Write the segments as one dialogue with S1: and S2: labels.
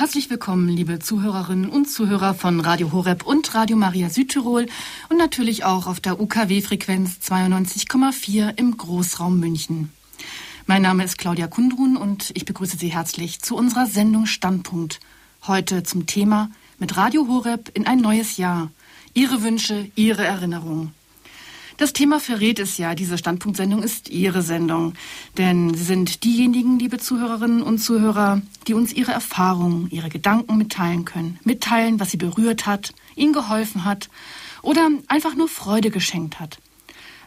S1: Herzlich willkommen, liebe Zuhörerinnen und Zuhörer von Radio Horeb und Radio Maria Südtirol und natürlich auch auf der UKW-Frequenz 92,4 im Großraum München. Mein Name ist Claudia Kundrun und ich begrüße Sie herzlich zu unserer Sendung Standpunkt. Heute zum Thema mit Radio Horeb in ein neues Jahr. Ihre Wünsche, Ihre Erinnerungen. Das Thema verrät es ja. Diese Standpunktsendung ist Ihre Sendung. Denn Sie sind diejenigen, liebe Zuhörerinnen und Zuhörer, die uns Ihre Erfahrungen, Ihre Gedanken mitteilen können. Mitteilen, was Sie berührt hat, Ihnen geholfen hat oder einfach nur Freude geschenkt hat.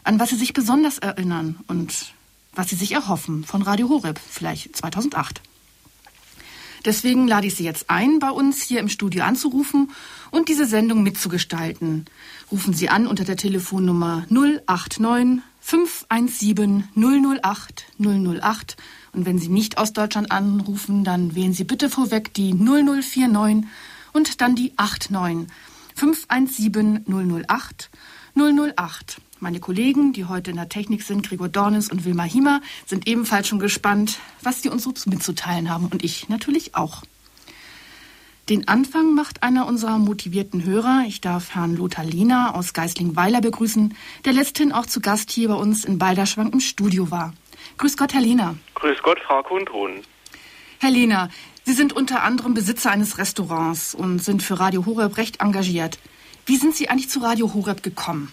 S1: An was Sie sich besonders erinnern und was Sie sich erhoffen von Radio Horeb, vielleicht 2008. Deswegen lade ich Sie jetzt ein, bei uns hier im Studio anzurufen und diese Sendung mitzugestalten. Rufen Sie an unter der Telefonnummer 089 517 008 008. Und wenn Sie nicht aus Deutschland anrufen, dann wählen Sie bitte vorweg die 0049 und dann die 89 517 008 008. Meine Kollegen, die heute in der Technik sind, Gregor Dornis und Wilma Hiemer, sind ebenfalls schon gespannt, was sie uns so mitzuteilen haben. Und ich natürlich auch. Den Anfang macht einer unserer motivierten Hörer. Ich darf Herrn Lothar Lehner aus Geisling-Weiler begrüßen, der letzthin auch zu Gast hier bei uns in Balderschwang im Studio war. Grüß Gott, Herr Lehner.
S2: Grüß Gott, Frau Kundrun.
S1: Herr Lehner, Sie sind unter anderem Besitzer eines Restaurants und sind für Radio Horeb recht engagiert. Wie sind Sie eigentlich zu Radio Horeb gekommen?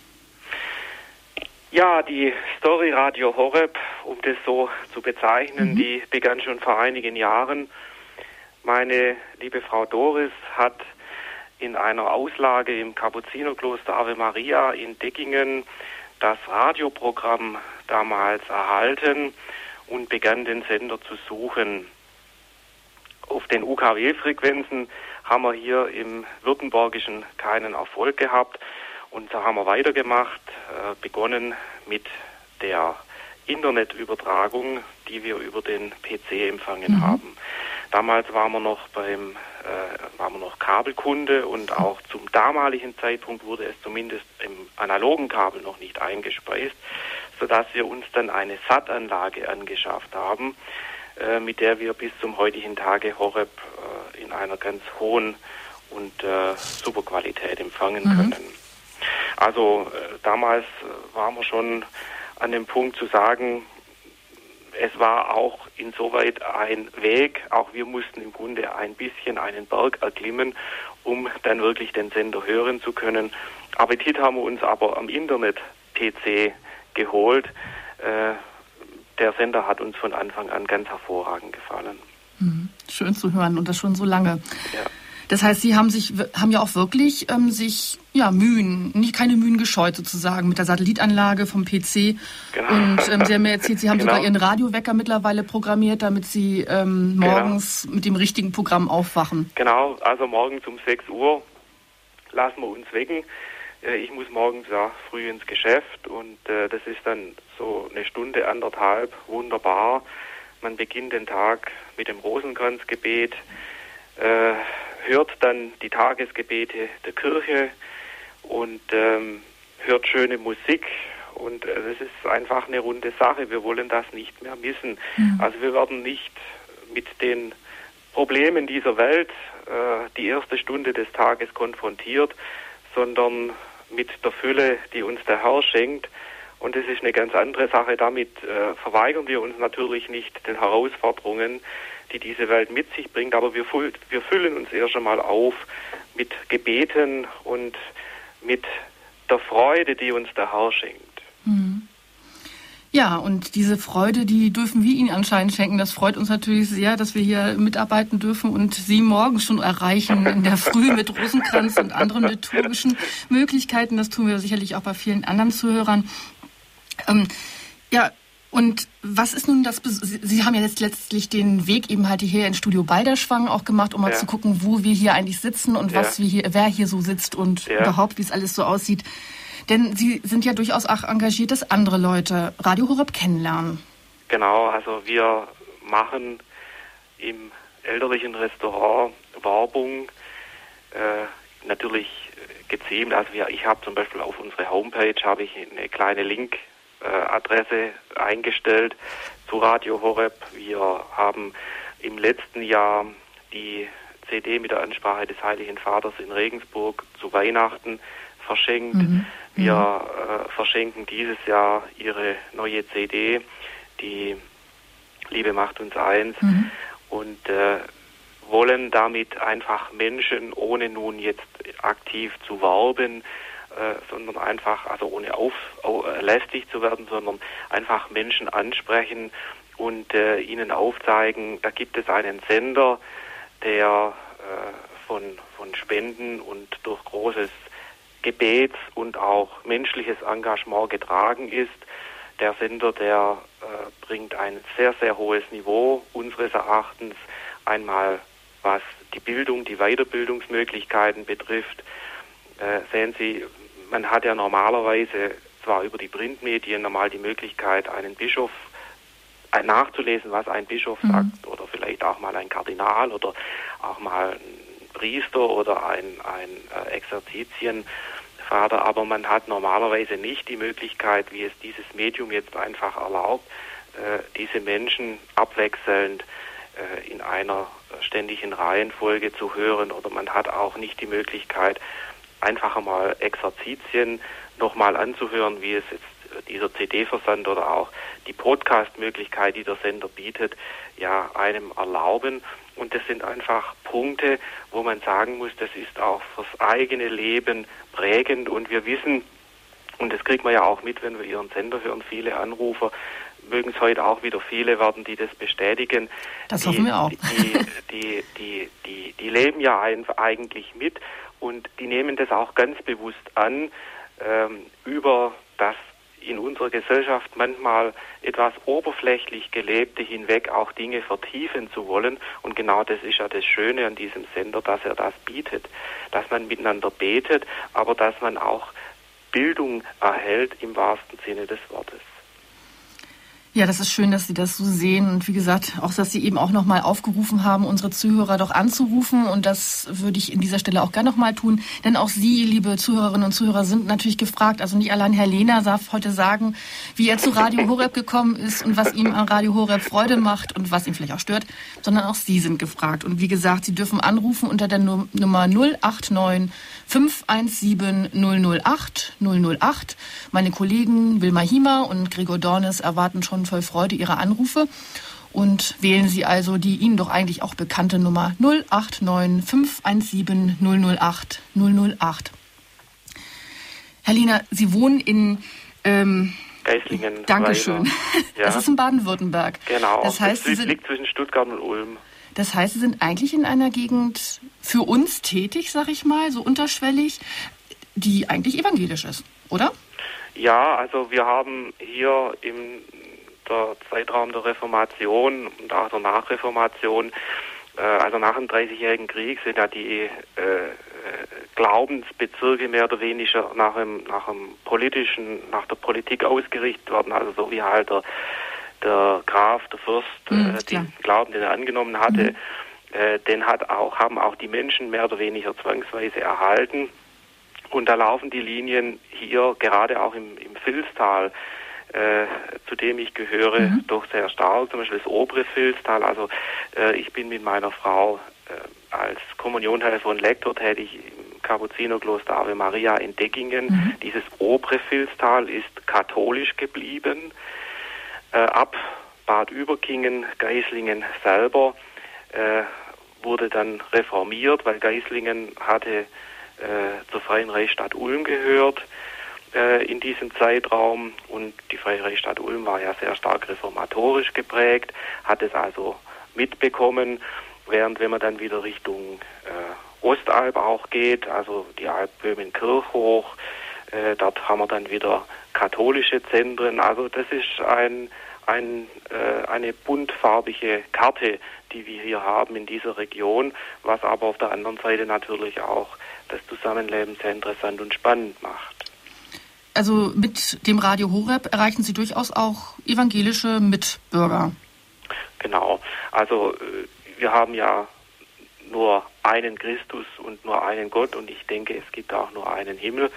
S2: Ja, die Story Radio Horeb, um das so zu bezeichnen, mhm. die begann schon vor einigen Jahren meine liebe Frau Doris hat in einer Auslage im Kapuzinerkloster Ave Maria in Deckingen das Radioprogramm damals erhalten und begann den Sender zu suchen. Auf den UKW-Frequenzen haben wir hier im Württembergischen keinen Erfolg gehabt und da haben wir weitergemacht, äh, begonnen mit der Internetübertragung, die wir über den PC empfangen mhm. haben. Damals waren wir noch beim äh, waren wir noch Kabelkunde und auch zum damaligen Zeitpunkt wurde es zumindest im analogen Kabel noch nicht eingespeist, sodass wir uns dann eine SAT-Anlage angeschafft haben, äh, mit der wir bis zum heutigen Tage Horeb äh, in einer ganz hohen und äh, super Qualität empfangen mhm. können. Also äh, damals äh, waren wir schon an dem Punkt zu sagen, es war auch insoweit ein Weg, auch wir mussten im Grunde ein bisschen einen Berg erklimmen, um dann wirklich den Sender hören zu können. Appetit haben wir uns aber am Internet-PC geholt. Äh, der Sender hat uns von Anfang an ganz hervorragend gefallen.
S1: Mhm. Schön zu hören und das schon so lange. Ja. Das heißt, Sie haben sich haben ja auch wirklich ähm, sich ja Mühen, nicht keine Mühen gescheut sozusagen mit der Satellitanlage vom PC. Genau. Und ähm, Sie haben mir erzählt, Sie haben genau. sogar Ihren Radiowecker mittlerweile programmiert, damit Sie ähm, genau. morgens genau. mit dem richtigen Programm aufwachen.
S2: Genau, also morgens um 6 Uhr lassen wir uns wecken. Äh, ich muss morgens ja früh ins Geschäft und äh, das ist dann so eine Stunde, anderthalb, wunderbar. Man beginnt den Tag mit dem Rosenkranzgebet. Äh, hört dann die Tagesgebete der Kirche und ähm, hört schöne Musik und äh, das ist einfach eine runde Sache. Wir wollen das nicht mehr missen. Mhm. Also wir werden nicht mit den Problemen dieser Welt äh, die erste Stunde des Tages konfrontiert, sondern mit der Fülle, die uns der Herr schenkt. Und das ist eine ganz andere Sache. Damit äh, verweigern wir uns natürlich nicht den Herausforderungen, die diese Welt mit sich bringt. Aber wir, wir füllen uns erst einmal auf mit Gebeten und mit der Freude, die uns der Herr schenkt. Mhm.
S1: Ja, und diese Freude, die dürfen wir Ihnen anscheinend schenken. Das freut uns natürlich sehr, dass wir hier mitarbeiten dürfen und Sie morgen schon erreichen in der Früh mit Rosenkranz und anderen liturgischen Möglichkeiten. Das tun wir sicherlich auch bei vielen anderen Zuhörern. Ähm, ja, und was ist nun das? Sie haben ja jetzt letztlich den Weg eben halt hier ins Studio Balderschwang auch gemacht, um mal ja. zu gucken, wo wir hier eigentlich sitzen und ja. was wir hier, wer hier so sitzt und ja. überhaupt, wie es alles so aussieht. Denn Sie sind ja durchaus auch engagiert, dass andere Leute Radio Horeb kennenlernen.
S2: Genau, also wir machen im elterlichen Restaurant Werbung, äh, natürlich gezielt. Also wir, ich habe zum Beispiel auf unsere Homepage habe ich eine kleine Link Adresse eingestellt zu Radio Horeb. Wir haben im letzten Jahr die CD mit der Ansprache des Heiligen Vaters in Regensburg zu Weihnachten verschenkt. Mhm. Wir mhm. äh, verschenken dieses Jahr ihre neue CD, die Liebe macht uns eins. Mhm. Und äh, wollen damit einfach Menschen, ohne nun jetzt aktiv zu werben, äh, sondern einfach, also ohne auf, auf, äh, lästig zu werden, sondern einfach Menschen ansprechen und äh, ihnen aufzeigen, da gibt es einen Sender, der äh, von, von Spenden und durch großes Gebets und auch menschliches Engagement getragen ist. Der Sender, der äh, bringt ein sehr, sehr hohes Niveau unseres Erachtens einmal was die Bildung, die Weiterbildungsmöglichkeiten betrifft. Äh, sehen Sie, man hat ja normalerweise zwar über die Printmedien normal die Möglichkeit, einen Bischof äh, nachzulesen, was ein Bischof mhm. sagt, oder vielleicht auch mal ein Kardinal oder auch mal ein Priester oder ein, ein äh, Exerzitienvater, aber man hat normalerweise nicht die Möglichkeit, wie es dieses Medium jetzt einfach erlaubt, äh, diese Menschen abwechselnd in einer ständigen Reihenfolge zu hören oder man hat auch nicht die Möglichkeit, einfach einmal Exerzitien nochmal anzuhören, wie es jetzt dieser CD-Versand oder auch die Podcast-Möglichkeit, die der Sender bietet, ja einem erlauben. Und das sind einfach Punkte, wo man sagen muss, das ist auch fürs eigene Leben prägend. Und wir wissen, und das kriegt man ja auch mit, wenn wir Ihren Sender hören, viele Anrufer, mögen es heute auch wieder viele werden, die das bestätigen.
S1: Das die, hoffen wir auch.
S2: Die, die, die, die, die leben ja eigentlich mit und die nehmen das auch ganz bewusst an, ähm, über das in unserer Gesellschaft manchmal etwas oberflächlich gelebte hinweg auch Dinge vertiefen zu wollen. Und genau das ist ja das Schöne an diesem Sender, dass er das bietet, dass man miteinander betet, aber dass man auch Bildung erhält im wahrsten Sinne des Wortes.
S1: Ja, das ist schön, dass Sie das so sehen und wie gesagt, auch, dass Sie eben auch nochmal aufgerufen haben, unsere Zuhörer doch anzurufen und das würde ich in dieser Stelle auch gerne nochmal tun, denn auch Sie, liebe Zuhörerinnen und Zuhörer, sind natürlich gefragt. Also nicht allein Herr Lehner darf heute sagen, wie er zu Radio Horeb gekommen ist und was ihm an Radio Horeb Freude macht und was ihn vielleicht auch stört, sondern auch Sie sind gefragt. Und wie gesagt, Sie dürfen anrufen unter der Nummer 089 517 008 008. Meine Kollegen Wilma Hiemer und Gregor Dornes erwarten schon voll Freude Ihre Anrufe. Und wählen Sie also die Ihnen doch eigentlich auch bekannte Nummer 089 517 008 008. Herr Lina, Sie wohnen in
S2: ähm, Geislingen.
S1: Dankeschön. Ja. Das ist in Baden-Württemberg.
S2: Genau.
S1: Das heißt,
S2: das liegt zwischen Stuttgart und Ulm.
S1: Das heißt, Sie sind eigentlich in einer Gegend für uns tätig, sag ich mal, so unterschwellig, die eigentlich evangelisch ist, oder?
S2: Ja, also wir haben hier im der Zeitraum der Reformation und auch der Nachreformation, äh, also nach dem Dreißigjährigen Krieg, sind ja die äh, Glaubensbezirke mehr oder weniger nach dem, nach dem politischen, nach der Politik ausgerichtet worden, also so wie halt der der Graf, der Fürst, mhm, äh, den Glauben, den er angenommen hatte, mhm. äh, den hat auch, haben auch die Menschen mehr oder weniger zwangsweise erhalten. Und da laufen die Linien hier gerade auch im, im Filztal, äh, zu dem ich gehöre, mhm. doch sehr stark. Zum Beispiel das obere Filztal. Also äh, ich bin mit meiner Frau äh, als Kommunionhelfer und Lektor tätig im Kapuzinerkloster Ave Maria in Deckingen. Mhm. Dieses obere Filztal ist katholisch geblieben äh, ab Bad Überkingen, Geislingen selber äh, wurde dann reformiert, weil Geislingen hatte zur Freien Reichsstadt Ulm gehört äh, in diesem Zeitraum und die Freie Reichsstadt Ulm war ja sehr stark reformatorisch geprägt, hat es also mitbekommen, während wenn man dann wieder Richtung äh, Ostalb auch geht, also die Alp Böhmen-Kirch hoch, äh, dort haben wir dann wieder katholische Zentren. Also das ist ein, ein, äh, eine buntfarbige Karte, die wir hier haben in dieser Region, was aber auf der anderen Seite natürlich auch das Zusammenleben sehr interessant und spannend macht.
S1: Also mit dem Radio Horeb erreichen Sie durchaus auch evangelische Mitbürger.
S2: Genau. Also äh, wir haben ja nur einen Christus und nur einen Gott und ich denke, es gibt auch nur einen Himmel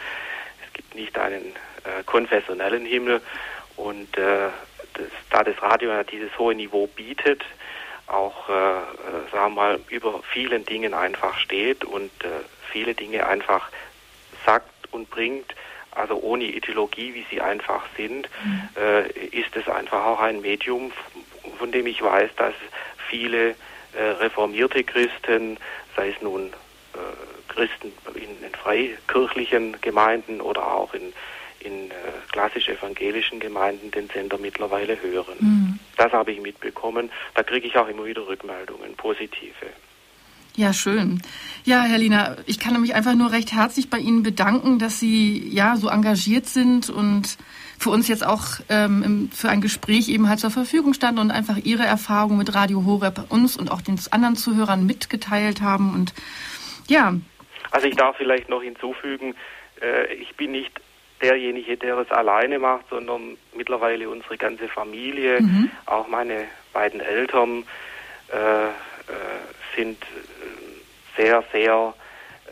S2: gibt nicht einen äh, konfessionellen Himmel. Und äh, das, da das Radio ja dieses hohe Niveau bietet, auch, äh, äh, sagen wir mal, über vielen Dingen einfach steht und äh, viele Dinge einfach sagt und bringt, also ohne Ideologie, wie sie einfach sind, mhm. äh, ist es einfach auch ein Medium, von dem ich weiß, dass viele äh, reformierte Christen, sei es nun äh, Christen in, in freikirchlichen Gemeinden oder auch in in äh, klassisch evangelischen Gemeinden den Sender mittlerweile hören. Mhm. Das habe ich mitbekommen. Da kriege ich auch immer wieder Rückmeldungen, positive.
S1: Ja, schön. Ja, Herr Lina, ich kann mich einfach nur recht herzlich bei Ihnen bedanken, dass Sie ja so engagiert sind und für uns jetzt auch ähm, für ein Gespräch eben halt zur Verfügung standen und einfach Ihre Erfahrungen mit Radio Horeb uns und auch den anderen Zuhörern mitgeteilt haben. Und ja.
S2: Also ich darf vielleicht noch hinzufügen, äh, ich bin nicht derjenige, der es alleine macht, sondern mittlerweile unsere ganze Familie, mhm. auch meine beiden Eltern äh, äh, sind sehr, sehr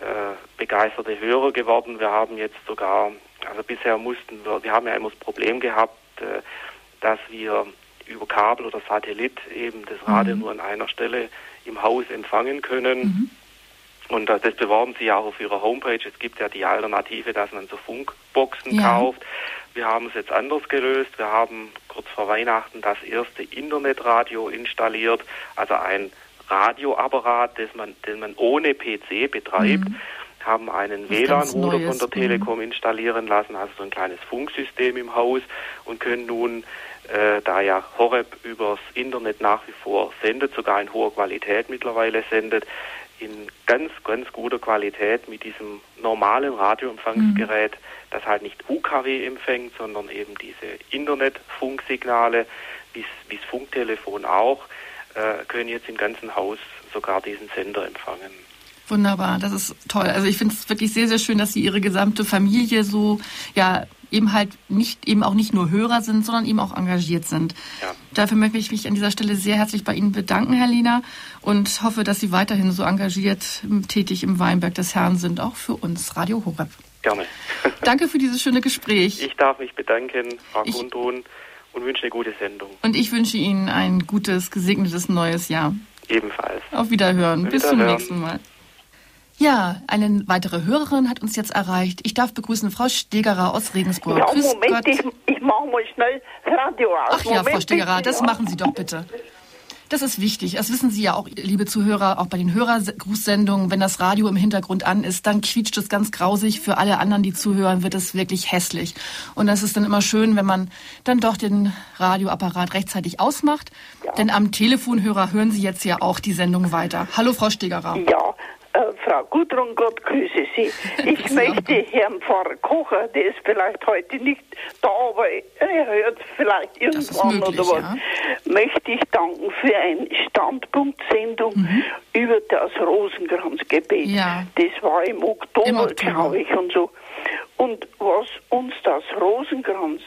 S2: äh, begeisterte Hörer geworden. Wir haben jetzt sogar, also bisher mussten wir, wir haben ja immer das Problem gehabt, äh, dass wir über Kabel oder Satellit eben das Radio mhm. nur an einer Stelle im Haus empfangen können. Mhm. Und das beworben sie ja auch auf ihrer Homepage. Es gibt ja die Alternative, dass man so Funkboxen ja. kauft. Wir haben es jetzt anders gelöst. Wir haben kurz vor Weihnachten das erste Internetradio installiert, also ein Radioapparat, das man, den man ohne PC betreibt. Mhm. Haben einen WLAN-Router von der Telekom mhm. installieren lassen, also so ein kleines Funksystem im Haus und können nun äh, da ja Horeb übers Internet nach wie vor sendet, sogar in hoher Qualität mittlerweile sendet, in ganz, ganz guter Qualität mit diesem normalen Radioempfangsgerät, mhm. das halt nicht UKW empfängt, sondern eben diese Internetfunksignale, wie das Funktelefon auch, äh, können jetzt im ganzen Haus sogar diesen Sender empfangen.
S1: Wunderbar, das ist toll. Also ich finde es wirklich sehr, sehr schön, dass Sie Ihre gesamte Familie so ja eben halt nicht eben auch nicht nur Hörer sind, sondern eben auch engagiert sind. Ja. Dafür möchte ich mich an dieser Stelle sehr herzlich bei Ihnen bedanken, Herr Lina, und hoffe, dass Sie weiterhin so engagiert tätig im Weinberg des Herrn sind, auch für uns Radio Horeb.
S2: Gerne.
S1: Danke für dieses schöne Gespräch.
S2: Ich darf mich bedanken, Frau Gundrun, und wünsche eine gute Sendung.
S1: Und ich wünsche Ihnen ein gutes, gesegnetes neues Jahr.
S2: Ebenfalls.
S1: Auf Wiederhören. Bis zum nächsten Mal. Ja, eine weitere Hörerin hat uns jetzt erreicht. Ich darf begrüßen Frau Stegerer aus Regensburg.
S3: Ja, Grüß Moment, ich, ich mache mal schnell Radio aus.
S1: Ach ja, Frau Stegerer, das machen Sie doch bitte. Das ist wichtig. Das wissen Sie ja auch, liebe Zuhörer, auch bei den Hörergrußsendungen, wenn das Radio im Hintergrund an ist, dann quietscht es ganz grausig. Für alle anderen, die zuhören, wird es wirklich hässlich. Und das ist dann immer schön, wenn man dann doch den Radioapparat rechtzeitig ausmacht. Ja. Denn am Telefonhörer hören Sie jetzt ja auch die Sendung weiter. Hallo, Frau Stegerer.
S3: Ja, äh, Frau Gudrun, Gott grüße Sie. Ich möchte Herrn Pfarrer Kocher, der ist vielleicht heute nicht da, aber er hört vielleicht irgendwann möglich, oder was, ja. möchte ich danken für eine Standpunktsendung mhm. über das Rosenkranzgebet. Ja. Das war im Oktober, Im Oktober. glaube ich, und so. Und was uns das Rosenkranz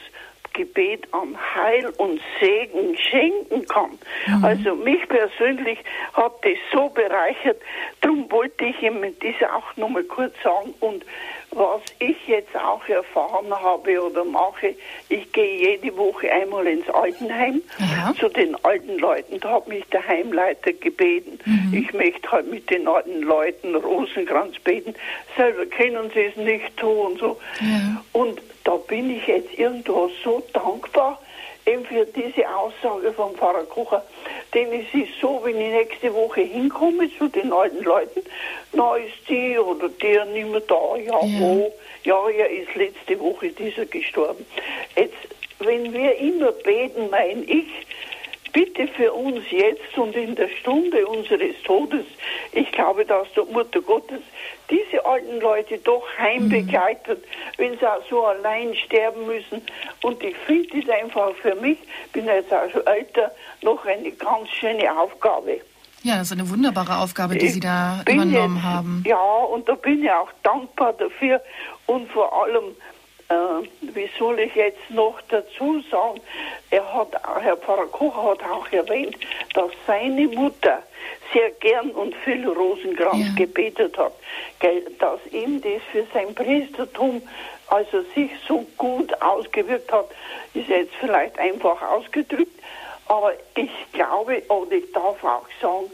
S3: Gebet an Heil und Segen schenken kann. Mhm. Also mich persönlich hat das so bereichert. Darum wollte ich ihm das auch nochmal kurz sagen. Und was ich jetzt auch erfahren habe oder mache, ich gehe jede Woche einmal ins Altenheim ja. zu den alten Leuten. Da hat mich der Heimleiter gebeten, mhm. ich möchte halt mit den alten Leuten Rosenkranz beten. Selber können sie es nicht tun. So. Ja. Und da bin ich jetzt irgendwo so dankbar eben für diese Aussage von Pfarrer Kocher. Denn es ist so, wenn ich nächste Woche hinkomme zu den alten Leuten, na ist die oder der nicht mehr da, ja, ja. wo? Ja, er ist letzte Woche dieser gestorben. Jetzt, wenn wir immer beten, mein ich, bitte für uns jetzt und in der Stunde unseres Todes, ich glaube, dass der Mutter Gottes diese alten Leute doch heimbegleitet, mhm. wenn sie auch so allein sterben müssen. Und ich finde das einfach für mich, bin jetzt auch schon älter, noch eine ganz schöne Aufgabe.
S1: Ja, das ist eine wunderbare Aufgabe, die ich Sie da übernommen
S3: jetzt,
S1: haben.
S3: Ja, und da bin ich auch dankbar dafür und vor allem äh, wie soll ich jetzt noch dazu sagen, er hat, Herr Pfarrer Koch hat auch erwähnt, dass seine Mutter sehr gern und viel Rosenkranz ja. gebetet hat, dass ihm das für sein Priestertum also sich so gut ausgewirkt hat, ist jetzt vielleicht einfach ausgedrückt, Aber ich glaube, oder ich darf auch sagen,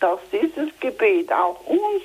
S3: dass dieses Gebet auch uns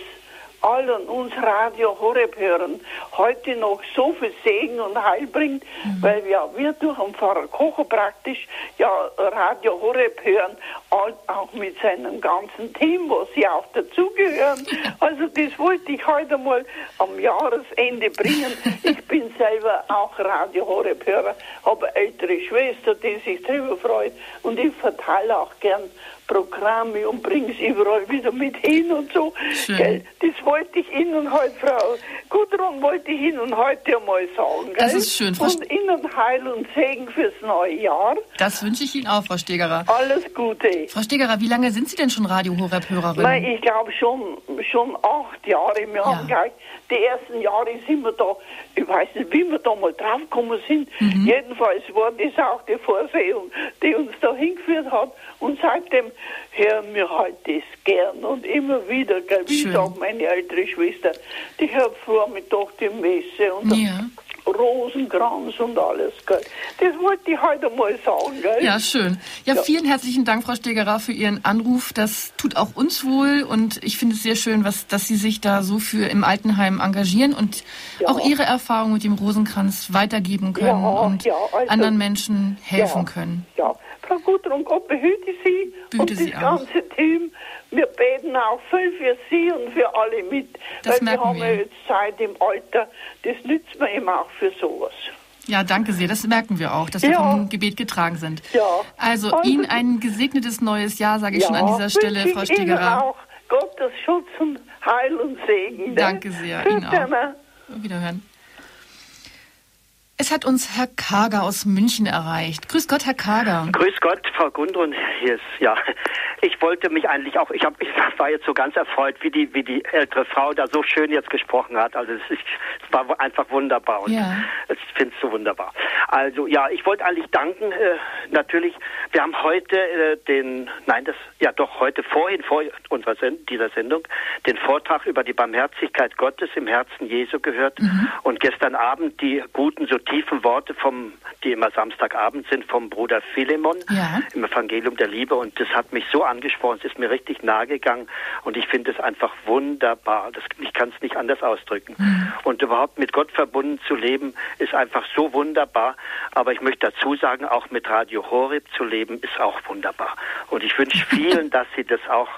S3: allen uns Radio Horeb hören, heute noch so viel Segen und Heil bringt, mhm. weil wir, wir durch den Pfarrer Kocher praktisch ja Radio Horeb hören, auch mit seinem ganzen Team, wo sie auch dazugehören. Also das wollte ich heute mal am Jahresende bringen. Ich bin selber auch Radio Horeb Hörer, habe eine ältere Schwester, die sich darüber freut und ich verteile auch gern Programme und bringe es überall wieder mit hin und so. Gell? Das wollte ich Ihnen heute, Frau Gudrun, wollte ich Ihnen heute einmal sagen. Gell?
S1: Das ist schön.
S3: Frau und Ihnen Heil und Segen fürs neue Jahr.
S1: Das wünsche ich Ihnen auch, Frau Stegerer.
S3: Alles Gute.
S1: Frau Stegerer, wie lange sind Sie denn schon Radio Horeb-Hörerin?
S3: Nein, ich glaube schon, schon acht Jahre. Wir ja. haben gleich die ersten Jahre sind wir da, ich weiß nicht, wie wir da mal draufgekommen sind. Mhm. Jedenfalls war das auch die Vorsehung, die uns da hingeführt hat. Und seitdem hören wir halt das gern und immer wieder, gell? wie sagt meine ältere Schwester, die hört Vormittag die Messe und ja. Rosenkranz und alles. Gell. Das wollte ich heute mal sagen. Gell.
S1: Ja, schön. Ja, ja, vielen herzlichen Dank, Frau Stegerer, für Ihren Anruf. Das tut auch uns wohl und ich finde es sehr schön, was, dass Sie sich da so für im Altenheim engagieren und ja. auch Ihre Erfahrung mit dem Rosenkranz weitergeben können ja, und also, anderen Menschen helfen können.
S3: Ja, Frau Gudrun, Gott behüte Sie behüte und Sie das auch. ganze Team. Wir beten auch viel für Sie und für alle mit.
S1: Das weil wir haben wir.
S3: jetzt Zeit im Alter. Das nützt man eben auch für sowas.
S1: Ja, danke sehr. Das merken wir auch, dass wir ja. vom Gebet getragen sind.
S3: Ja.
S1: Also, also Ihnen ein gesegnetes neues Jahr, sage ich ja, schon an dieser Stelle, Frau Stegerer.
S3: Auch Gottes Schutz und Heil und Segen.
S1: Danke sehr. Ihnen auch. Wiederhören. Es hat uns Herr Kager aus München erreicht. Grüß Gott, Herr Kager.
S4: Grüß Gott, Frau Gundrun. Hier ist, ja, ich wollte mich eigentlich auch, ich, hab, ich war jetzt so ganz erfreut, wie die, wie die ältere Frau da so schön jetzt gesprochen hat. Also es, ist, es war einfach wunderbar und
S1: ja.
S4: ich finde es so wunderbar. Also ja, ich wollte eigentlich danken, äh, natürlich, wir haben heute äh, den, nein, das, ja doch, heute vorhin, vor unserer Send dieser Sendung, den Vortrag über die Barmherzigkeit Gottes im Herzen Jesu gehört mhm. und gestern Abend die guten, so tiefen Worte vom, die immer Samstagabend sind, vom Bruder Philemon
S1: ja.
S4: im Evangelium der Liebe. Und das hat mich so angesprochen, es ist mir richtig nahe gegangen und ich finde es einfach wunderbar. Das, ich kann es nicht anders ausdrücken. Mhm. Und überhaupt mit Gott verbunden zu leben, ist einfach so wunderbar. Aber ich möchte dazu sagen, auch mit Radio Horeb zu leben, ist auch wunderbar. Und ich wünsche vielen, dass sie das auch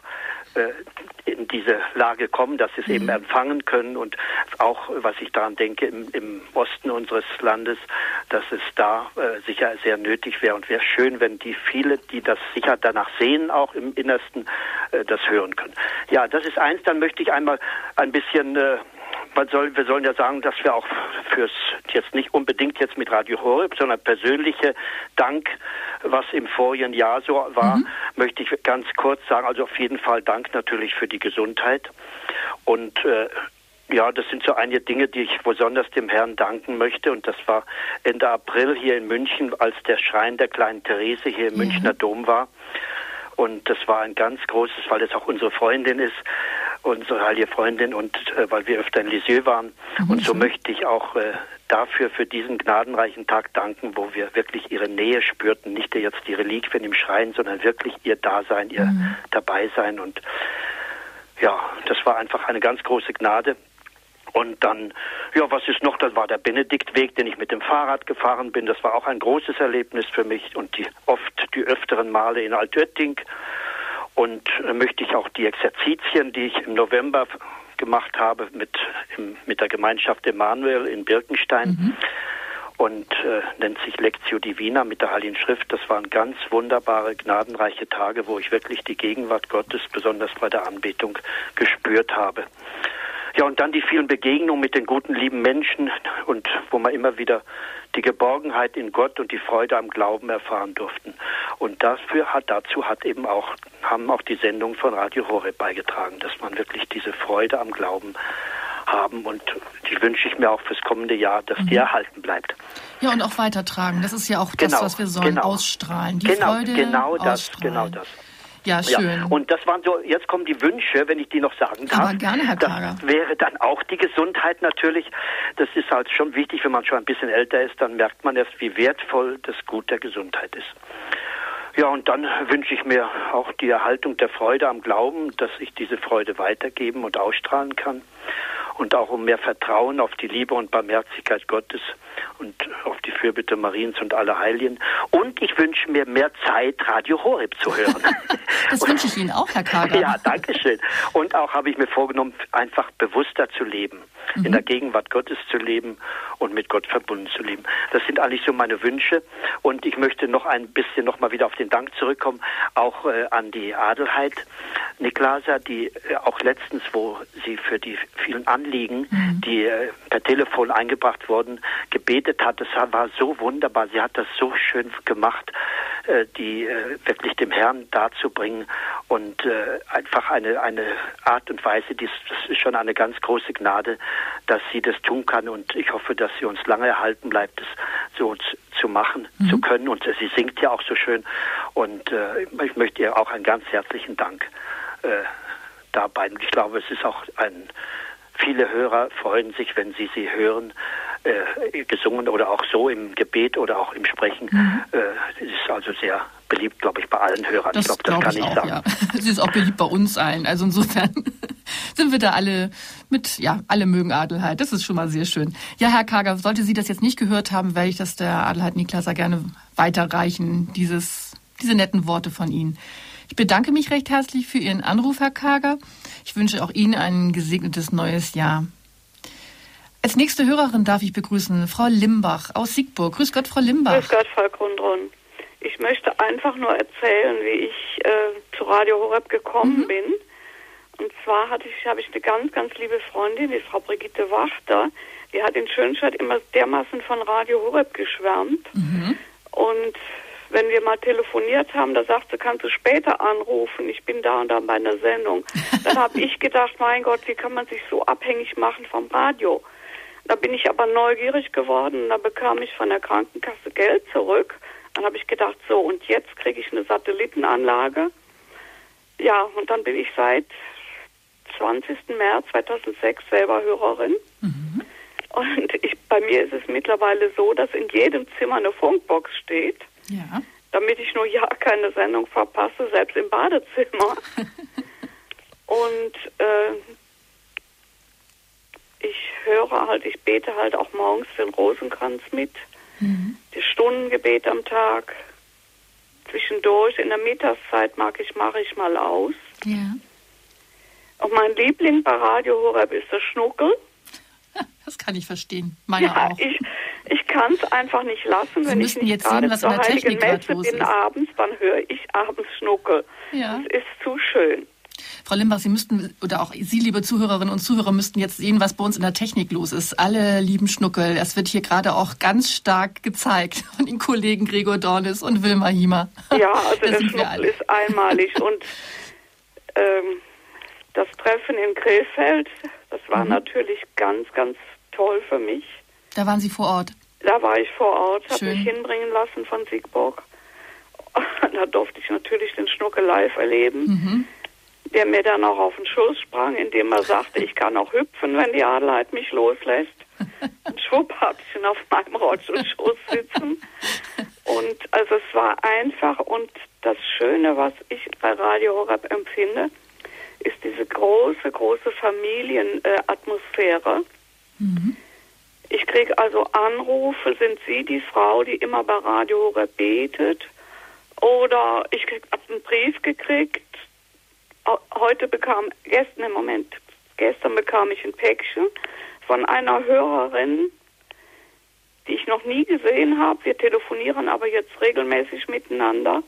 S4: in diese Lage kommen, dass sie es mhm. eben empfangen können und auch, was ich daran denke, im, im Osten unseres Landes, dass es da äh, sicher sehr nötig wäre und wäre schön, wenn die viele, die das sicher danach sehen, auch im Innersten, äh, das hören können. Ja, das ist eins. Dann möchte ich einmal ein bisschen äh, man soll, wir sollen ja sagen, dass wir auch fürs jetzt nicht unbedingt jetzt mit Radio Horeb, sondern persönliche Dank, was im vorigen Jahr so war, mhm. möchte ich ganz kurz sagen. Also auf jeden Fall Dank natürlich für die Gesundheit und äh, ja, das sind so einige Dinge, die ich besonders dem Herrn danken möchte. Und das war Ende April hier in München, als der Schrein der kleinen Therese hier im mhm. Münchner Dom war. Und das war ein ganz großes, weil das auch unsere Freundin ist, unsere heilige Freundin und äh, weil wir öfter in Lisieux waren. Mhm. Und so möchte ich auch äh, dafür für diesen gnadenreichen Tag danken, wo wir wirklich ihre Nähe spürten, nicht jetzt die Reliquien im Schrein, sondern wirklich ihr Dasein, ihr mhm. Dabeisein. Und ja, das war einfach eine ganz große Gnade. Und dann, ja, was ist noch? Das war der Benediktweg, den ich mit dem Fahrrad gefahren bin. Das war auch ein großes Erlebnis für mich und die oft, die öfteren Male in Altötting. Und äh, möchte ich auch die Exerzitien, die ich im November gemacht habe mit, im, mit der Gemeinschaft Emanuel in Birkenstein. Mhm. Und äh, nennt sich Lectio Divina mit der Heiligen Schrift. Das waren ganz wunderbare, gnadenreiche Tage, wo ich wirklich die Gegenwart Gottes, besonders bei der Anbetung, gespürt habe. Ja, und dann die vielen Begegnungen mit den guten, lieben Menschen und wo man immer wieder die Geborgenheit in Gott und die Freude am Glauben erfahren durften. Und dafür hat, dazu hat eben auch, haben auch die Sendungen von Radio Horeb beigetragen, dass man wirklich diese Freude am Glauben haben und die wünsche ich mir auch fürs kommende Jahr, dass mhm. die erhalten bleibt.
S1: Ja, und auch weitertragen. Das ist ja auch das, genau, was wir sollen, genau. ausstrahlen. Die
S4: genau,
S1: Freude
S4: genau das, genau das.
S1: Ja, schön. Ja.
S4: Und das waren so, jetzt kommen die Wünsche, wenn ich die noch sagen darf.
S1: Aber gerne, Herr Kager.
S4: Das wäre dann auch die Gesundheit natürlich. Das ist halt schon wichtig, wenn man schon ein bisschen älter ist, dann merkt man erst, wie wertvoll das Gut der Gesundheit ist. Ja, und dann wünsche ich mir auch die Erhaltung der Freude am Glauben, dass ich diese Freude weitergeben und ausstrahlen kann und auch um mehr Vertrauen auf die Liebe und Barmherzigkeit Gottes und auf die Fürbitte Mariens und aller Heiligen. Und ich wünsche mir mehr Zeit, Radio Horeb zu hören.
S1: das wünsche ich Ihnen auch, Herr Kager.
S4: Ja, danke schön. Und auch habe ich mir vorgenommen, einfach bewusster zu leben, mhm. in der Gegenwart Gottes zu leben und mit Gott verbunden zu leben. Das sind eigentlich so meine Wünsche. Und ich möchte noch ein bisschen noch mal wieder auf den Dank zurückkommen, auch äh, an die Adelheid Niklasa, die äh, auch letztens, wo sie für die vielen Anliegen, mhm. die äh, per Telefon eingebracht wurden, gebetet hat. Das war so wunderbar. Sie hat das so schön gemacht, äh, die äh, wirklich dem Herrn darzubringen und einfach eine, eine Art und Weise, die, das ist schon eine ganz große Gnade, dass sie das tun kann und ich hoffe, dass sie uns lange erhalten bleibt, das so zu, machen mhm. zu können und sie singt ja auch so schön und ich möchte ihr auch einen ganz herzlichen Dank dabei. Und ich glaube, es ist auch ein viele Hörer freuen sich, wenn sie sie hören, äh, gesungen oder auch so im Gebet oder auch im Sprechen. Mhm. Äh, ist also sehr beliebt, glaube ich, bei allen Hörern.
S1: Das ich glaube, das glaub kann ich, auch, sagen. Ja. Sie ist auch beliebt bei uns allen. Also insofern sind wir da alle mit, ja, alle mögen Adelheid. Das ist schon mal sehr schön. Ja, Herr Kager, sollte Sie das jetzt nicht gehört haben, werde ich das der Adelheid Niklaser gerne weiterreichen, dieses, diese netten Worte von Ihnen. Ich bedanke mich recht herzlich für Ihren Anruf, Herr Kager. Ich wünsche auch Ihnen ein gesegnetes neues Jahr. Als nächste Hörerin darf ich begrüßen Frau Limbach aus Siegburg. Grüß Gott, Frau Limbach.
S5: Grüß Gott, Frau Grundrun. Ich möchte einfach nur erzählen, wie ich äh, zu Radio Horeb gekommen mhm. bin. Und zwar hatte ich, habe ich eine ganz, ganz liebe Freundin, die Frau Brigitte Wachter. Die hat in Schönstadt immer dermaßen von Radio Horeb geschwärmt. Mhm. Und wenn wir mal telefoniert haben, da sagte, kannst du später anrufen, ich bin da und da bei einer Sendung. Dann habe ich gedacht, mein Gott, wie kann man sich so abhängig machen vom Radio? Da bin ich aber neugierig geworden da bekam ich von der Krankenkasse Geld zurück. Dann habe ich gedacht, so, und jetzt kriege ich eine Satellitenanlage. Ja, und dann bin ich seit 20. März 2006 selber Hörerin. Mhm. Und ich, bei mir ist es mittlerweile so, dass in jedem Zimmer eine Funkbox steht. Ja. Damit ich nur ja keine Sendung verpasse, selbst im Badezimmer. Und äh, ich höre halt, ich bete halt auch morgens den Rosenkranz mit. Mhm. Das Stundengebet am Tag. Zwischendurch, in der Mittagszeit mag ich, mache ich mal aus. Ja. Und mein Liebling bei Radio Horeb ist der Schnuckel.
S1: Das kann ich verstehen. Meiner ja, auch.
S5: Ich, ich kann es einfach nicht lassen,
S1: Sie
S5: wenn ich nicht
S1: jetzt sehen, was zur Heiligen Messe
S5: bin ist. abends, dann höre ich abends Schnuckel. Ja. Das ist zu schön.
S1: Frau Limbach, Sie müssten, oder auch Sie, liebe Zuhörerinnen und Zuhörer, müssten jetzt sehen, was bei uns in der Technik los ist. Alle lieben Schnuckel. Das wird hier gerade auch ganz stark gezeigt von den Kollegen Gregor Dornis und Wilma Hiemer.
S5: Ja, also der Schnuckel ist einmalig. und ähm, das Treffen in Krefeld, das war mhm. natürlich ganz, ganz toll für mich.
S1: Da waren Sie vor Ort?
S5: Da war ich vor Ort, habe mich hinbringen lassen von Siegburg. da durfte ich natürlich den Schnucke live erleben, mhm. der mir dann auch auf den Schoß sprang, indem er sagte, ich kann auch hüpfen, wenn die Adelheid mich loslässt. Und schwupp habe ich ihn auf meinem Rollstuhlschoß sitzen. Und also es war einfach und das Schöne, was ich bei Radio Horab empfinde, ist diese große, große Familienatmosphäre. Mhm. Ich kriege also Anrufe, sind Sie die Frau, die immer bei Radio Horeb betet? Oder ich habe einen Brief gekriegt. Heute bekam, gestern im Moment, gestern bekam ich ein Päckchen von einer Hörerin, die ich noch nie gesehen habe. Wir telefonieren aber jetzt regelmäßig miteinander.